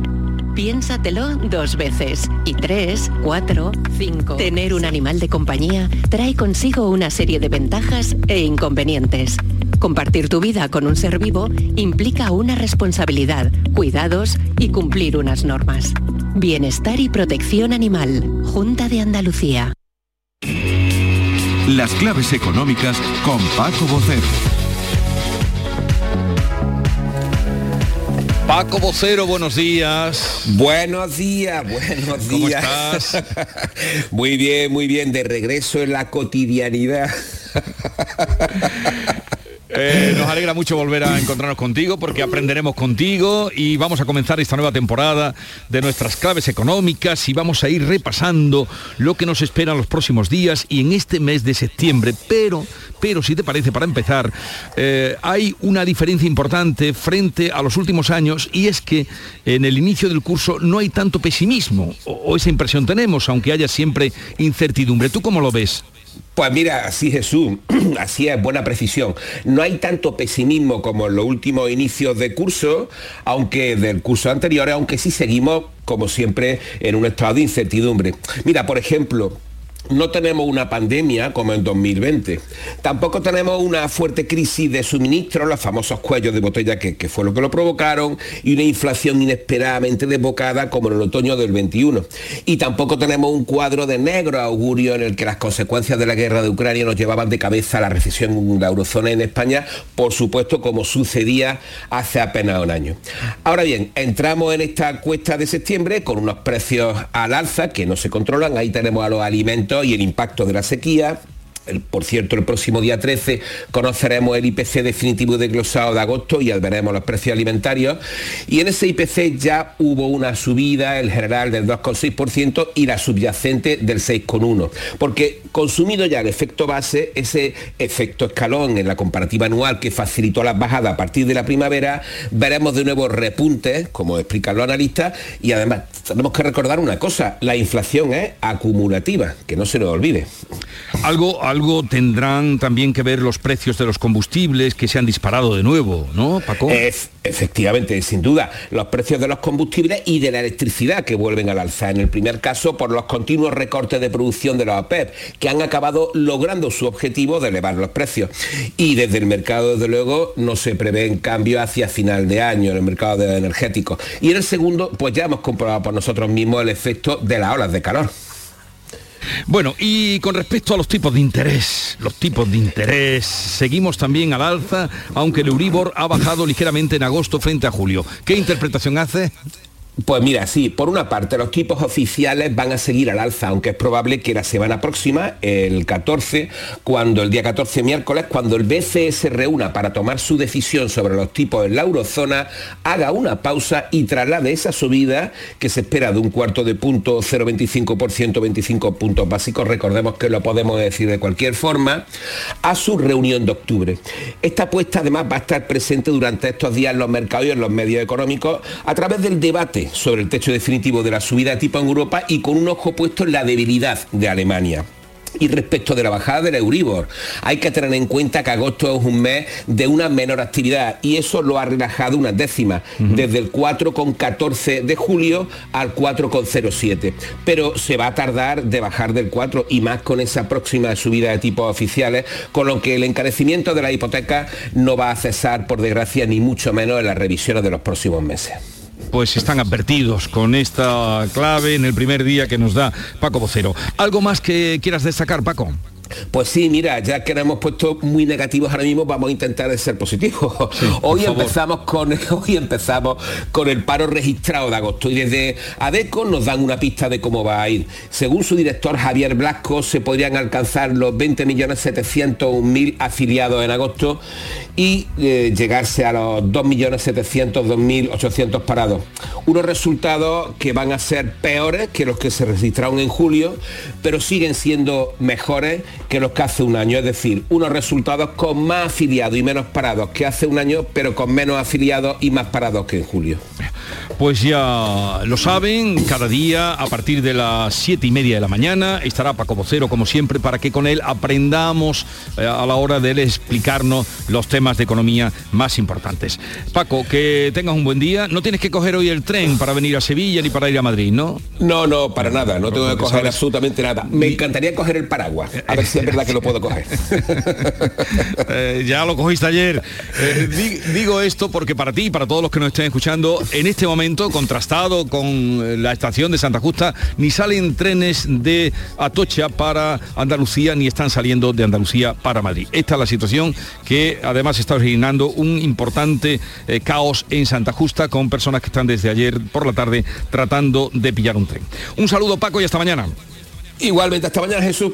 Piénsatelo dos veces. Y tres, cuatro, cinco. Tener un animal de compañía trae consigo una serie de ventajas e inconvenientes. Compartir tu vida con un ser vivo implica una responsabilidad, cuidados y cumplir unas normas. Bienestar y protección animal. Junta de Andalucía. Las claves económicas con Paco Bocero. Paco Vocero, buenos días. Buenos días, buenos ¿Cómo días. estás? muy bien, muy bien, de regreso en la cotidianidad. Eh, nos alegra mucho volver a encontrarnos contigo porque aprenderemos contigo y vamos a comenzar esta nueva temporada de nuestras claves económicas y vamos a ir repasando lo que nos espera en los próximos días y en este mes de septiembre. Pero, pero si te parece, para empezar, eh, hay una diferencia importante frente a los últimos años y es que en el inicio del curso no hay tanto pesimismo, o, o esa impresión tenemos, aunque haya siempre incertidumbre. ¿Tú cómo lo ves? Pues mira, así Jesús, así es, buena precisión. No hay tanto pesimismo como en los últimos inicios de curso, aunque del curso anterior, aunque sí seguimos, como siempre, en un estado de incertidumbre. Mira, por ejemplo, no tenemos una pandemia como en 2020. Tampoco tenemos una fuerte crisis de suministro, los famosos cuellos de botella que, fue lo que lo provocaron, y una inflación inesperadamente desbocada como en el otoño del 21. Y tampoco tenemos un cuadro de negro augurio en el que las consecuencias de la guerra de Ucrania nos llevaban de cabeza a la recesión en la eurozona en España, por supuesto como sucedía hace apenas un año. Ahora bien, entramos en esta cuesta de septiembre con unos precios al alza que no se controlan, ahí tenemos a los alimentos y el impacto de la sequía, por cierto, el próximo día 13 conoceremos el IPC definitivo desglosado de agosto y veremos los precios alimentarios. Y en ese IPC ya hubo una subida, el general del 2,6% y la subyacente del 6,1%. Porque consumido ya el efecto base, ese efecto escalón en la comparativa anual que facilitó las bajadas a partir de la primavera, veremos de nuevo repuntes, como explican los analistas, y además tenemos que recordar una cosa, la inflación es acumulativa, que no se nos olvide. Algo, algo tendrán también que ver los precios de los combustibles que se han disparado de nuevo, ¿no, Paco? Es, efectivamente, sin duda, los precios de los combustibles y de la electricidad que vuelven al alza. En el primer caso, por los continuos recortes de producción de los OPEP, que han acabado logrando su objetivo de elevar los precios. Y desde el mercado, desde luego, no se prevén cambios hacia final de año en el mercado de energéticos. Y en el segundo, pues ya hemos comprobado por nosotros mismos el efecto de las olas de calor. Bueno, y con respecto a los tipos de interés, los tipos de interés, seguimos también al alza, aunque el Euribor ha bajado ligeramente en agosto frente a julio. ¿Qué interpretación hace? Pues mira, sí, por una parte los tipos oficiales van a seguir al alza, aunque es probable que la semana próxima, el 14, cuando el día 14 miércoles, cuando el BCE se reúna para tomar su decisión sobre los tipos en la eurozona, haga una pausa y traslade esa subida que se espera de un cuarto de punto 0,25%, 25 puntos básicos, recordemos que lo podemos decir de cualquier forma, a su reunión de octubre. Esta apuesta además va a estar presente durante estos días en los mercados y en los medios económicos a través del debate sobre el techo definitivo de la subida de tipo en Europa y con un ojo puesto en la debilidad de Alemania. Y respecto de la bajada del Euribor, hay que tener en cuenta que agosto es un mes de una menor actividad y eso lo ha relajado unas décimas, uh -huh. desde el 4,14 de julio al 4,07. Pero se va a tardar de bajar del 4 y más con esa próxima subida de tipos oficiales, con lo que el encarecimiento de la hipoteca no va a cesar, por desgracia, ni mucho menos en las revisiones de los próximos meses pues están advertidos con esta clave en el primer día que nos da Paco Vocero. ¿Algo más que quieras destacar, Paco? Pues sí, mira, ya que nos hemos puesto muy negativos ahora mismo, vamos a intentar ser positivos. Sí, hoy empezamos con hoy empezamos con el paro registrado de agosto y desde ADECO nos dan una pista de cómo va a ir. Según su director Javier Blasco, se podrían alcanzar los 20.701.000 afiliados en agosto y eh, llegarse a los 2.700.000, parados. Unos resultados que van a ser peores que los que se registraron en julio, pero siguen siendo mejores que los que hace un año, es decir, unos resultados con más afiliados y menos parados que hace un año, pero con menos afiliados y más parados que en julio. Pues ya lo saben, cada día a partir de las siete y media de la mañana estará Paco Vocero, como siempre, para que con él aprendamos eh, a la hora de él explicarnos los temas de economía más importantes. Paco, que tengas un buen día. No tienes que coger hoy el tren para venir a Sevilla ni para ir a Madrid, ¿no? No, no, para nada, no tengo que coger sabes... absolutamente nada. Me encantaría coger el paraguas, a ver si es verdad que lo puedo coger. eh, ya lo cogiste ayer. Eh, di digo esto porque para ti y para todos los que nos estén escuchando, en este momento, contrastado con la estación de Santa Justa, ni salen trenes de Atocha para Andalucía, ni están saliendo de Andalucía para Madrid. Esta es la situación que además está originando un importante eh, caos en Santa Justa con personas que están desde ayer por la tarde tratando de pillar un tren. Un saludo Paco y hasta mañana. Igualmente, hasta mañana Jesús.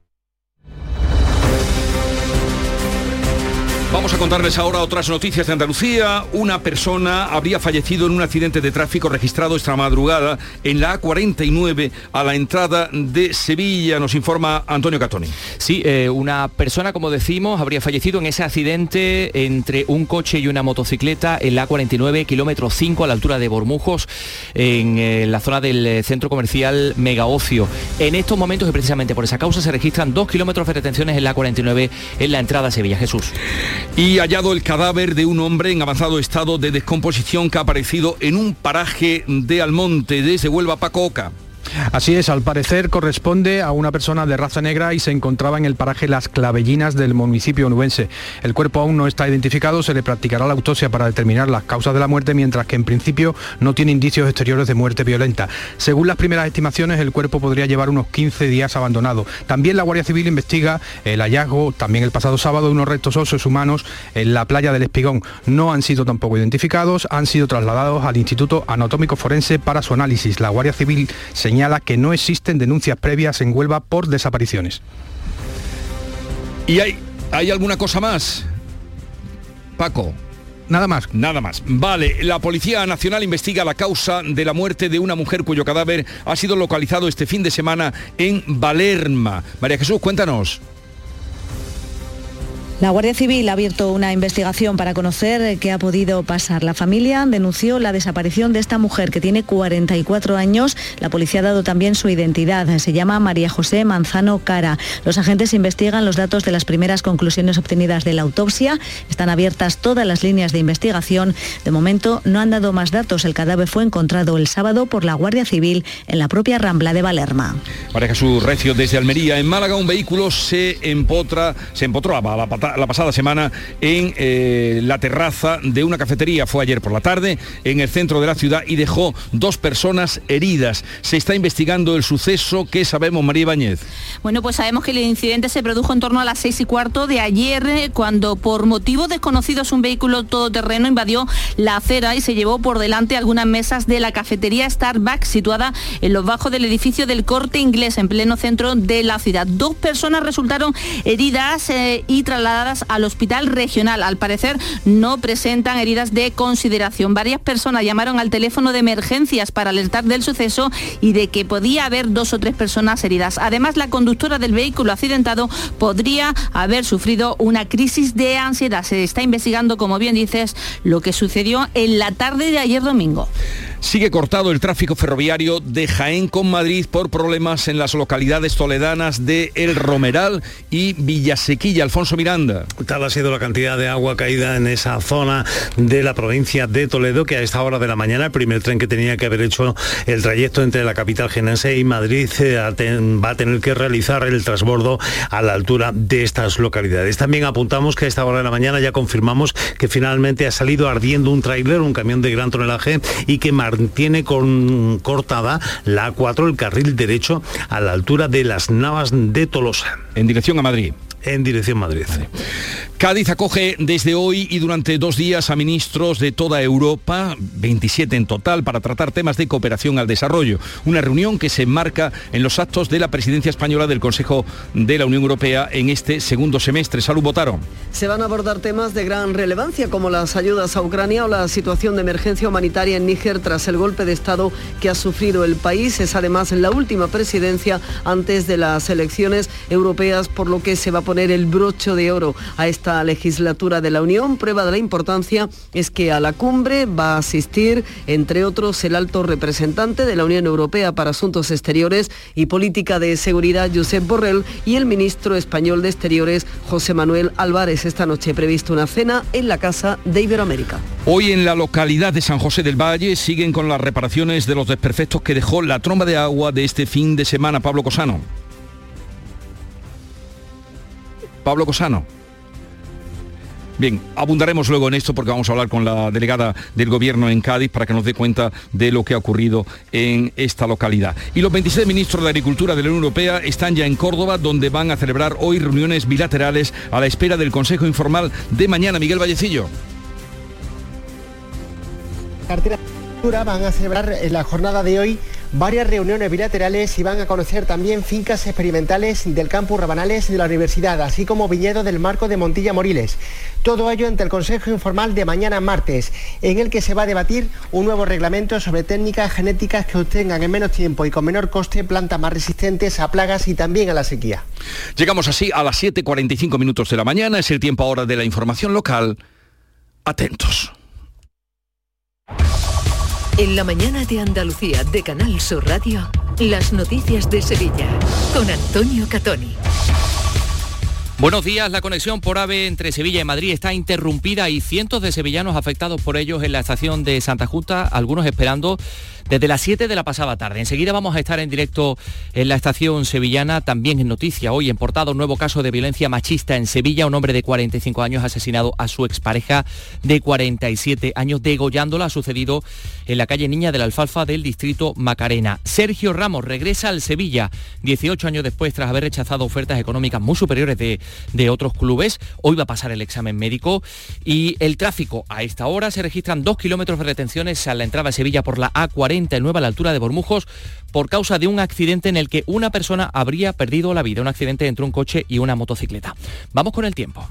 Vamos a contarles ahora otras noticias de Andalucía. Una persona habría fallecido en un accidente de tráfico registrado esta madrugada en la A49 a la entrada de Sevilla, nos informa Antonio Catoni. Sí, eh, una persona, como decimos, habría fallecido en ese accidente entre un coche y una motocicleta en la A49, kilómetro 5, a la altura de Bormujos, en eh, la zona del eh, centro comercial Mega Ocio. En estos momentos, y precisamente por esa causa, se registran dos kilómetros de retenciones en la A49 en la entrada a Sevilla. Jesús y hallado el cadáver de un hombre en avanzado estado de descomposición que ha aparecido en un paraje de Almonte, desde Huelva Paco Oca. Así es, al parecer corresponde a una persona de raza negra y se encontraba en el paraje Las Clavellinas del municipio onubense. El cuerpo aún no está identificado, se le practicará la autopsia para determinar las causas de la muerte, mientras que en principio no tiene indicios exteriores de muerte violenta. Según las primeras estimaciones, el cuerpo podría llevar unos 15 días abandonado. También la Guardia Civil investiga el hallazgo, también el pasado sábado, de unos restos óseos humanos en la playa del Espigón. No han sido tampoco identificados, han sido trasladados al Instituto Anatómico Forense para su análisis. La Guardia Civil señala señala que no existen denuncias previas en Huelva por desapariciones. ¿Y hay, hay alguna cosa más? Paco. Nada más. Nada más. Vale, la Policía Nacional investiga la causa de la muerte de una mujer cuyo cadáver ha sido localizado este fin de semana en Valerma. María Jesús, cuéntanos. La Guardia Civil ha abierto una investigación para conocer qué ha podido pasar. La familia denunció la desaparición de esta mujer que tiene 44 años. La policía ha dado también su identidad. Se llama María José Manzano Cara. Los agentes investigan los datos de las primeras conclusiones obtenidas de la autopsia. Están abiertas todas las líneas de investigación. De momento no han dado más datos. El cadáver fue encontrado el sábado por la Guardia Civil en la propia Rambla de Valerma. María Jesús Recio desde Almería. En Málaga un vehículo se empotra, se empotró a la la pasada semana en eh, la terraza de una cafetería. Fue ayer por la tarde en el centro de la ciudad y dejó dos personas heridas. Se está investigando el suceso. ¿Qué sabemos, María Ibáñez? Bueno, pues sabemos que el incidente se produjo en torno a las seis y cuarto de ayer, eh, cuando por motivos desconocidos un vehículo todoterreno invadió la acera y se llevó por delante algunas mesas de la cafetería Starbucks situada en los bajos del edificio del Corte Inglés en pleno centro de la ciudad. Dos personas resultaron heridas eh, y trasladadas al hospital regional. Al parecer no presentan heridas de consideración. Varias personas llamaron al teléfono de emergencias para alertar del suceso y de que podía haber dos o tres personas heridas. Además, la conductora del vehículo accidentado podría haber sufrido una crisis de ansiedad. Se está investigando, como bien dices, lo que sucedió en la tarde de ayer domingo. Sigue cortado el tráfico ferroviario de Jaén con Madrid por problemas en las localidades toledanas de El Romeral y Villasequilla. Alfonso Miranda. Tal ha sido la cantidad de agua caída en esa zona de la provincia de Toledo que a esta hora de la mañana el primer tren que tenía que haber hecho el trayecto entre la capital genense y Madrid eh, va a tener que realizar el transbordo a la altura de estas localidades. También apuntamos que a esta hora de la mañana ya confirmamos que finalmente ha salido ardiendo un tráiler, un camión de gran tonelaje y que tiene con, cortada la A4, el carril derecho, a la altura de las Navas de Tolosa. En dirección a Madrid en dirección Madrid. Cádiz acoge desde hoy y durante dos días a ministros de toda Europa, 27 en total, para tratar temas de cooperación al desarrollo. Una reunión que se enmarca en los actos de la presidencia española del Consejo de la Unión Europea en este segundo semestre. Salud, votaron. Se van a abordar temas de gran relevancia como las ayudas a Ucrania o la situación de emergencia humanitaria en Níger tras el golpe de Estado que ha sufrido el país. Es además la última presidencia antes de las elecciones europeas, por lo que se va a poner el brocho de oro a esta esta legislatura de la Unión. Prueba de la importancia es que a la cumbre va a asistir, entre otros, el alto representante de la Unión Europea para Asuntos Exteriores y Política de Seguridad, Josep Borrell, y el ministro español de Exteriores, José Manuel Álvarez. Esta noche previsto una cena en la Casa de Iberoamérica. Hoy en la localidad de San José del Valle siguen con las reparaciones de los desperfectos que dejó la tromba de agua de este fin de semana. Pablo Cosano. Pablo Cosano. Bien, abundaremos luego en esto porque vamos a hablar con la delegada del gobierno en Cádiz para que nos dé cuenta de lo que ha ocurrido en esta localidad. Y los 26 ministros de Agricultura de la Unión Europea están ya en Córdoba, donde van a celebrar hoy reuniones bilaterales a la espera del Consejo Informal de mañana. Miguel Vallecillo. Van a celebrar la jornada de hoy varias reuniones bilaterales y van a conocer también fincas experimentales del campus Rabanales de la universidad, así como viñedos del marco de Montilla Moriles. Todo ello ante el Consejo Informal de mañana martes, en el que se va a debatir un nuevo reglamento sobre técnicas genéticas que obtengan en menos tiempo y con menor coste plantas más resistentes a plagas y también a la sequía. Llegamos así a las 7.45 minutos de la mañana, es el tiempo ahora de la información local. Atentos. En la mañana de Andalucía de Canal Sur Radio, las noticias de Sevilla con Antonio Catoni. Buenos días, la conexión por AVE entre Sevilla y Madrid está interrumpida y cientos de sevillanos afectados por ellos en la estación de Santa Justa, algunos esperando desde las 7 de la pasada tarde. Enseguida vamos a estar en directo en la estación sevillana, también en noticia. Hoy en portada un nuevo caso de violencia machista en Sevilla. Un hombre de 45 años asesinado a su expareja de 47 años, degollándola. Ha sucedido en la calle Niña de la Alfalfa del distrito Macarena. Sergio Ramos regresa al Sevilla 18 años después tras haber rechazado ofertas económicas muy superiores de, de otros clubes. Hoy va a pasar el examen médico y el tráfico. A esta hora se registran dos kilómetros de retenciones a la entrada a Sevilla por la A40 a la altura de Bormujos por causa de un accidente en el que una persona habría perdido la vida, un accidente entre un coche y una motocicleta. Vamos con el tiempo.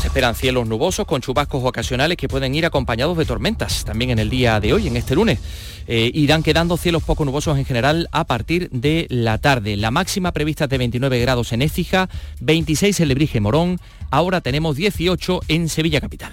Se esperan cielos nubosos con chubascos ocasionales que pueden ir acompañados de tormentas también en el día de hoy, en este lunes. Eh, irán quedando cielos poco nubosos en general a partir de la tarde. La máxima prevista es de 29 grados en Écija, 26 en Lebrige Morón, ahora tenemos 18 en Sevilla Capital.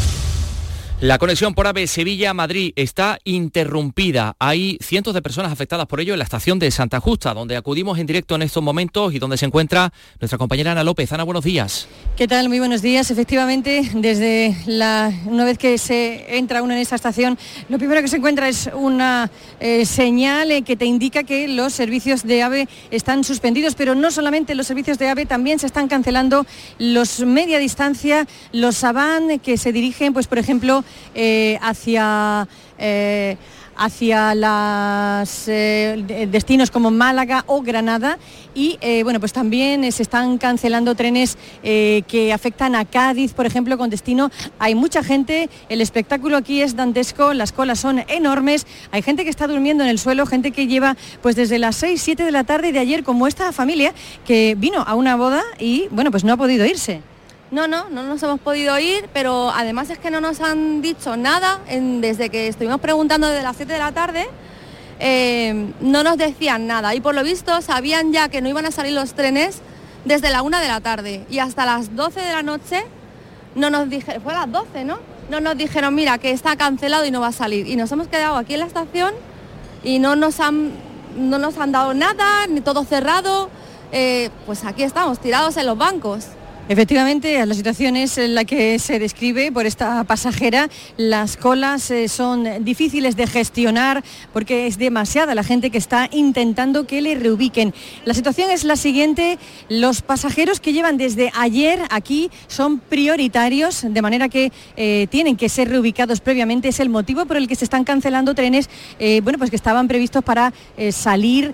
La conexión por AVE Sevilla-Madrid está interrumpida. Hay cientos de personas afectadas por ello en la estación de Santa Justa, donde acudimos en directo en estos momentos y donde se encuentra nuestra compañera Ana López. Ana, buenos días. ¿Qué tal? Muy buenos días. Efectivamente, desde la, una vez que se entra uno en esta estación, lo primero que se encuentra es una eh, señal eh, que te indica que los servicios de AVE están suspendidos, pero no solamente los servicios de AVE, también se están cancelando los media distancia, los SABAN que se dirigen, pues por ejemplo, eh, hacia eh, hacia los eh, destinos como Málaga o Granada y bueno pues también se están cancelando trenes que afectan a Cádiz por ejemplo con destino. Hay mucha gente el espectáculo aquí es dantesco las colas son enormes hay gente que está durmiendo en el suelo gente que lleva pues desde las 6 7 de la tarde de ayer como esta familia que vino a una boda y bueno pues no ha podido irse no, no, no nos hemos podido ir, pero además es que no nos han dicho nada desde que estuvimos preguntando desde las 7 de la tarde. Eh, no nos decían nada y por lo visto sabían ya que no iban a salir los trenes desde la 1 de la tarde y hasta las 12 de la noche no nos dijeron, fue a las 12, ¿no? No nos dijeron, mira, que está cancelado y no va a salir. Y nos hemos quedado aquí en la estación y no nos han, no nos han dado nada, ni todo cerrado. Eh, pues aquí estamos, tirados en los bancos. Efectivamente, la situación es la que se describe por esta pasajera. Las colas eh, son difíciles de gestionar porque es demasiada la gente que está intentando que le reubiquen. La situación es la siguiente, los pasajeros que llevan desde ayer aquí son prioritarios, de manera que eh, tienen que ser reubicados previamente. Es el motivo por el que se están cancelando trenes, eh, bueno, pues que estaban previstos para salir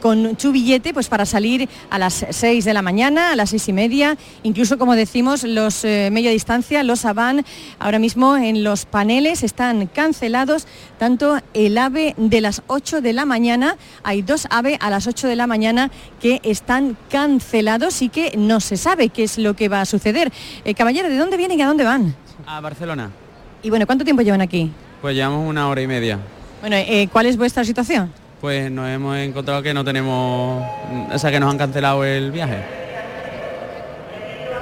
con su billete, pues para salir a las 6 de la mañana, a las seis y media, incluso como decimos los eh, media distancia, los Avan, ahora mismo en los paneles están cancelados tanto el AVE de las 8 de la mañana, hay dos AVE a las 8 de la mañana que están cancelados y que no se sabe qué es lo que va a suceder. Eh, caballero, ¿de dónde vienen y a dónde van? A Barcelona. Y bueno, ¿cuánto tiempo llevan aquí? Pues llevamos una hora y media. Bueno, eh, ¿cuál es vuestra situación? Pues nos hemos encontrado que no tenemos, o sea, que nos han cancelado el viaje.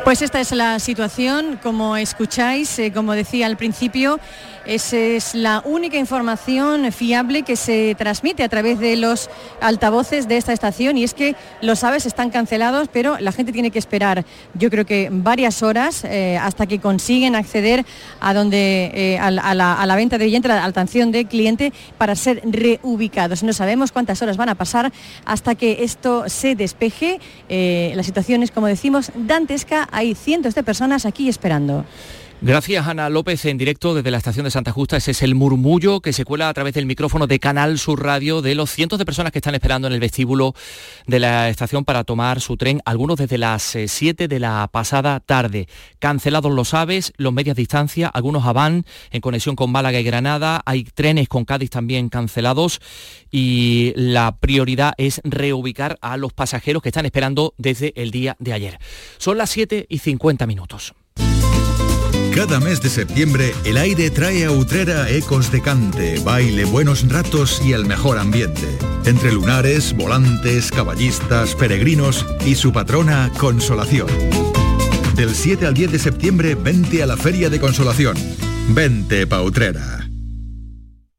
Pues esta es la situación, como escucháis, eh, como decía al principio, esa es la única información fiable que se transmite a través de los altavoces de esta estación y es que los aves están cancelados, pero la gente tiene que esperar, yo creo que varias horas eh, hasta que consiguen acceder a donde eh, a, la, venta de billete, a la atención del cliente para ser reubicados. No sabemos cuántas horas van a pasar hasta que esto se despeje. Eh, la situación es, como decimos, dantesca. Hay cientos de personas aquí esperando. Gracias Ana López en directo desde la estación de Santa Justa. Ese es el murmullo que se cuela a través del micrófono de Canal Sur Radio de los cientos de personas que están esperando en el vestíbulo de la estación para tomar su tren, algunos desde las 7 eh, de la pasada tarde. Cancelados los aves, los medias distancia, algunos van en conexión con Málaga y Granada, hay trenes con Cádiz también cancelados y la prioridad es reubicar a los pasajeros que están esperando desde el día de ayer. Son las 7 y 50 minutos. Cada mes de septiembre, el aire trae a Utrera ecos de cante, baile, buenos ratos y el mejor ambiente. Entre lunares, volantes, caballistas, peregrinos y su patrona, Consolación. Del 7 al 10 de septiembre, vente a la Feria de Consolación. Vente pa Utrera.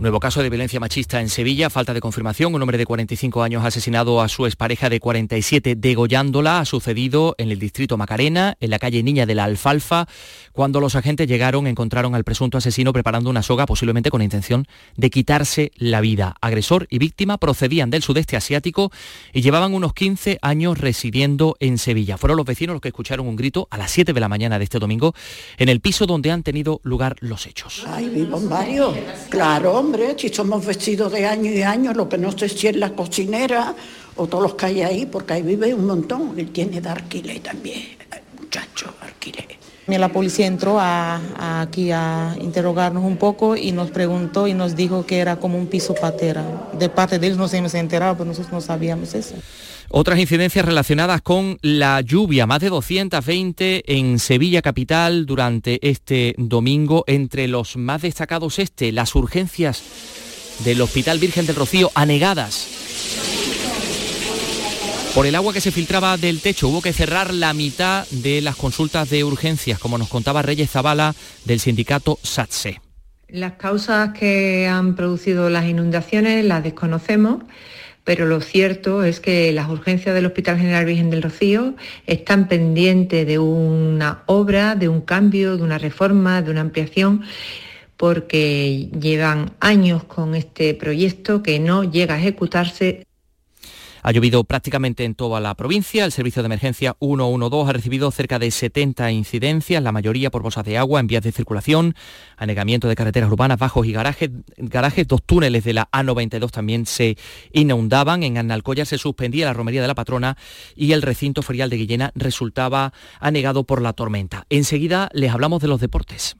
Nuevo caso de violencia machista en Sevilla, falta de confirmación. Un hombre de 45 años ha asesinado a su expareja de 47 degollándola. Ha sucedido en el distrito Macarena, en la calle Niña de la Alfalfa. Cuando los agentes llegaron, encontraron al presunto asesino preparando una soga, posiblemente con intención de quitarse la vida. Agresor y víctima procedían del sudeste asiático y llevaban unos 15 años residiendo en Sevilla. Fueron los vecinos los que escucharon un grito a las 7 de la mañana de este domingo en el piso donde han tenido lugar los hechos. Mario, Claro, si somos vestidos de años y años, lo que no sé si es la cocinera o todos los que hay ahí, porque ahí vive un montón. Él tiene de alquiler también, muchacho, alquiler. La policía entró aquí a interrogarnos un poco y nos preguntó y nos dijo que era como un piso patera. De parte de ellos nos hemos enterado, pero nosotros no sabíamos eso. Otras incidencias relacionadas con la lluvia, más de 220 en Sevilla capital durante este domingo, entre los más destacados este, las urgencias del Hospital Virgen del Rocío anegadas. Por el agua que se filtraba del techo hubo que cerrar la mitad de las consultas de urgencias, como nos contaba Reyes Zavala del sindicato SATSE. Las causas que han producido las inundaciones las desconocemos pero lo cierto es que las urgencias del Hospital General Virgen del Rocío están pendientes de una obra, de un cambio, de una reforma, de una ampliación porque llevan años con este proyecto que no llega a ejecutarse ha llovido prácticamente en toda la provincia. El servicio de emergencia 112 ha recibido cerca de 70 incidencias, la mayoría por bolsas de agua en vías de circulación, anegamiento de carreteras urbanas, bajos y garajes. dos túneles de la A92 también se inundaban. En Analcoya se suspendía la romería de la patrona y el recinto ferial de Guillena resultaba anegado por la tormenta. Enseguida les hablamos de los deportes.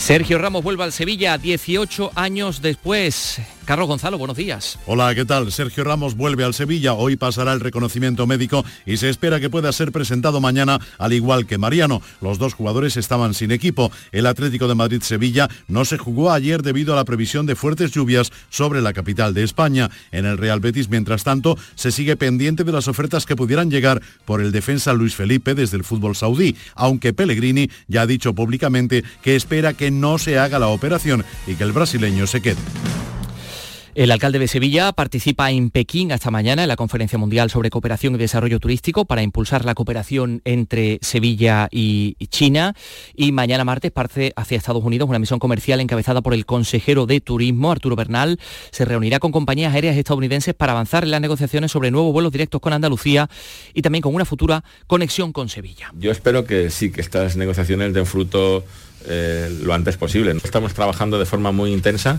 Sergio Ramos vuelve al Sevilla 18 años después. Carlos Gonzalo, buenos días. Hola, ¿qué tal? Sergio Ramos vuelve al Sevilla, hoy pasará el reconocimiento médico y se espera que pueda ser presentado mañana, al igual que Mariano. Los dos jugadores estaban sin equipo. El Atlético de Madrid-Sevilla no se jugó ayer debido a la previsión de fuertes lluvias sobre la capital de España. En el Real Betis, mientras tanto, se sigue pendiente de las ofertas que pudieran llegar por el defensa Luis Felipe desde el fútbol saudí, aunque Pellegrini ya ha dicho públicamente que espera que no se haga la operación y que el brasileño se quede. El alcalde de Sevilla participa en Pekín hasta mañana en la Conferencia Mundial sobre Cooperación y Desarrollo Turístico para impulsar la cooperación entre Sevilla y China. Y mañana martes parte hacia Estados Unidos una misión comercial encabezada por el consejero de Turismo, Arturo Bernal. Se reunirá con compañías aéreas estadounidenses para avanzar en las negociaciones sobre nuevos vuelos directos con Andalucía y también con una futura conexión con Sevilla. Yo espero que sí, que estas negociaciones den fruto eh, lo antes posible. Estamos trabajando de forma muy intensa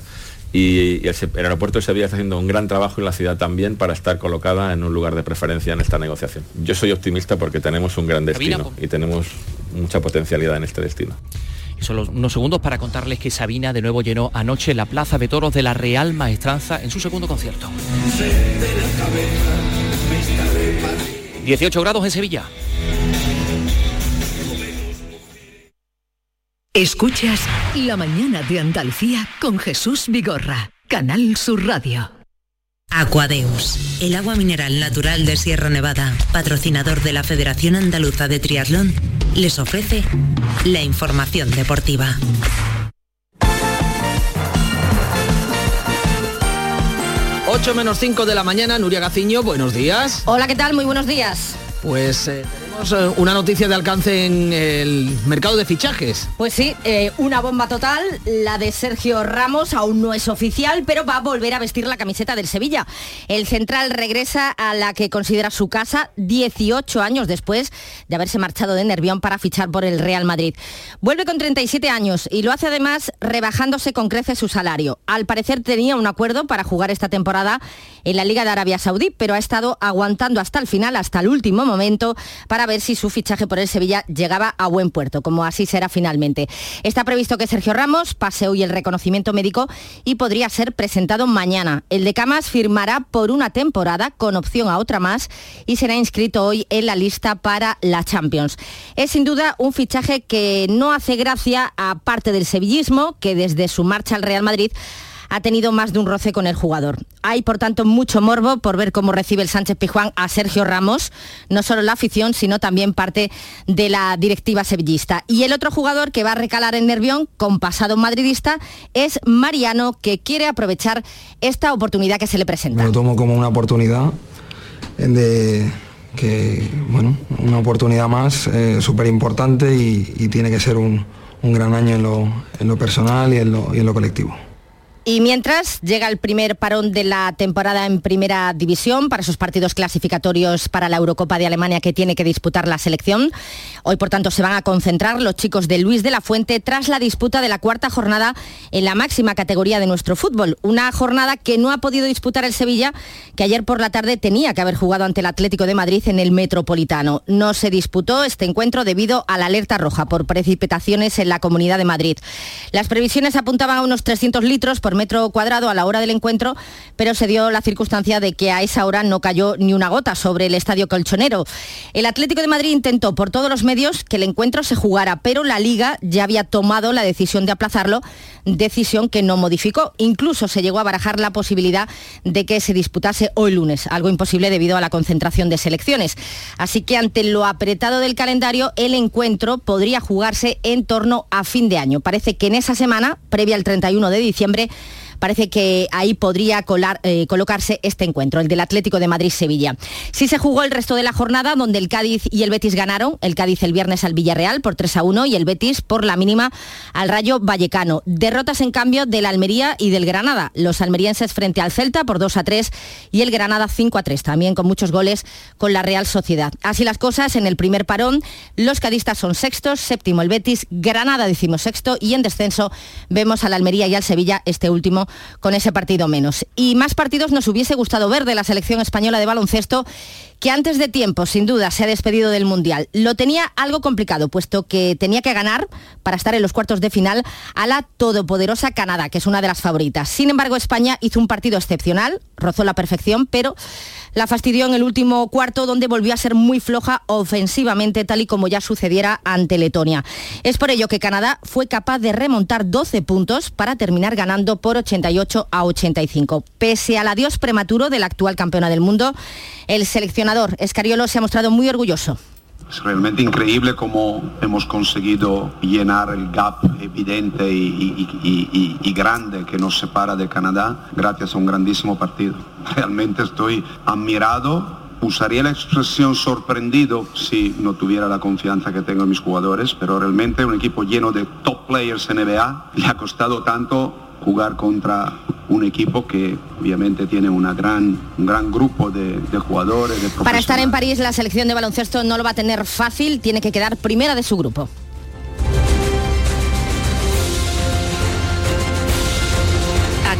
y, el, aeropuerto de Sevilla está haciendo un gran trabajo y la ciudad también para estar colocada en un lugar de preferencia en esta negociación. Yo soy optimista porque tenemos un gran destino y tenemos mucha potencialidad en este destino. Y solo unos segundos para contarles que Sabina de nuevo llenó anoche la Plaza de Toros de la Real Maestranza en su segundo concierto. 18 grados en Sevilla. Escuchas La mañana de Andalucía con Jesús Vigorra, Canal Sur Radio. Aquadeus, el agua mineral natural de Sierra Nevada, patrocinador de la Federación Andaluza de Triatlón, les ofrece la información deportiva. 8 menos 5 de la mañana, Nuria Gaciño, buenos días. Hola, ¿qué tal? Muy buenos días. Pues eh, eh, una noticia de alcance en el mercado de fichajes. Pues sí, eh, una bomba total, la de Sergio Ramos, aún no es oficial, pero va a volver a vestir la camiseta del Sevilla. El central regresa a la que considera su casa 18 años después de haberse marchado de Nervión para fichar por el Real Madrid. Vuelve con 37 años y lo hace además rebajándose con creces su salario. Al parecer tenía un acuerdo para jugar esta temporada en la Liga de Arabia Saudí, pero ha estado aguantando hasta el final, hasta el último momento, para si su fichaje por el Sevilla llegaba a buen puerto, como así será finalmente. Está previsto que Sergio Ramos pase hoy el reconocimiento médico y podría ser presentado mañana. El de Camas firmará por una temporada con opción a otra más y será inscrito hoy en la lista para la Champions. Es sin duda un fichaje que no hace gracia a parte del sevillismo, que desde su marcha al Real Madrid ha tenido más de un roce con el jugador. Hay, por tanto, mucho morbo por ver cómo recibe el Sánchez Pijuán a Sergio Ramos, no solo la afición, sino también parte de la directiva sevillista. Y el otro jugador que va a recalar en Nervión, con pasado madridista, es Mariano, que quiere aprovechar esta oportunidad que se le presenta. lo tomo como una oportunidad de bueno, una oportunidad más eh, súper importante y, tiene que ser un, gran año en lo, personal y en lo colectivo. Y mientras llega el primer parón de la temporada en primera división para esos partidos clasificatorios para la Eurocopa de Alemania que tiene que disputar la selección, hoy por tanto se van a concentrar los chicos de Luis de la Fuente tras la disputa de la cuarta jornada en la máxima categoría de nuestro fútbol. Una jornada que no ha podido disputar el Sevilla, que ayer por la tarde tenía que haber jugado ante el Atlético de Madrid en el Metropolitano. No se disputó este encuentro debido a la alerta roja por precipitaciones en la Comunidad de Madrid. Las previsiones apuntaban a unos 300 litros por metro cuadrado a la hora del encuentro, pero se dio la circunstancia de que a esa hora no cayó ni una gota sobre el estadio colchonero. El Atlético de Madrid intentó por todos los medios que el encuentro se jugara, pero la liga ya había tomado la decisión de aplazarlo, decisión que no modificó. Incluso se llegó a barajar la posibilidad de que se disputase hoy lunes, algo imposible debido a la concentración de selecciones. Así que ante lo apretado del calendario, el encuentro podría jugarse en torno a fin de año. Parece que en esa semana, previa al 31 de diciembre, parece que ahí podría eh, colocarse este encuentro, el del Atlético de Madrid-Sevilla. Sí se jugó el resto de la jornada donde el Cádiz y el Betis ganaron, el Cádiz el viernes al Villarreal por 3 a 1 y el Betis por la mínima al Rayo Vallecano. Derrotas en cambio del Almería y del Granada. Los almerienses frente al Celta por 2 a 3 y el Granada 5 a 3, también con muchos goles con la Real Sociedad. Así las cosas, en el primer parón los cadistas son sextos, séptimo el Betis, Granada decimosexto y en descenso vemos al Almería y al Sevilla, este último con ese partido menos. Y más partidos nos hubiese gustado ver de la selección española de baloncesto que antes de tiempo, sin duda, se ha despedido del Mundial. Lo tenía algo complicado, puesto que tenía que ganar para estar en los cuartos de final a la todopoderosa Canadá, que es una de las favoritas. Sin embargo, España hizo un partido excepcional, rozó la perfección, pero la fastidió en el último cuarto, donde volvió a ser muy floja ofensivamente, tal y como ya sucediera ante Letonia. Es por ello que Canadá fue capaz de remontar 12 puntos para terminar ganando por 88 a 85. Pese al adiós prematuro de la actual campeona del mundo, el seleccionador Escariolo se ha mostrado muy orgulloso. Es realmente increíble cómo hemos conseguido llenar el gap evidente y, grande que nos separa de Canadá gracias a un grandísimo partido. Realmente estoy admirado. Usaría la expresión sorprendido si no tuviera la confianza que tengo en mis jugadores, pero realmente un equipo lleno de top players NBA le ha costado tanto jugar contra un equipo que obviamente tiene una gran, un gran grupo de, de jugadores, de Para estar en París, la selección de baloncesto no lo va a tener fácil, tiene que quedar primera de su grupo.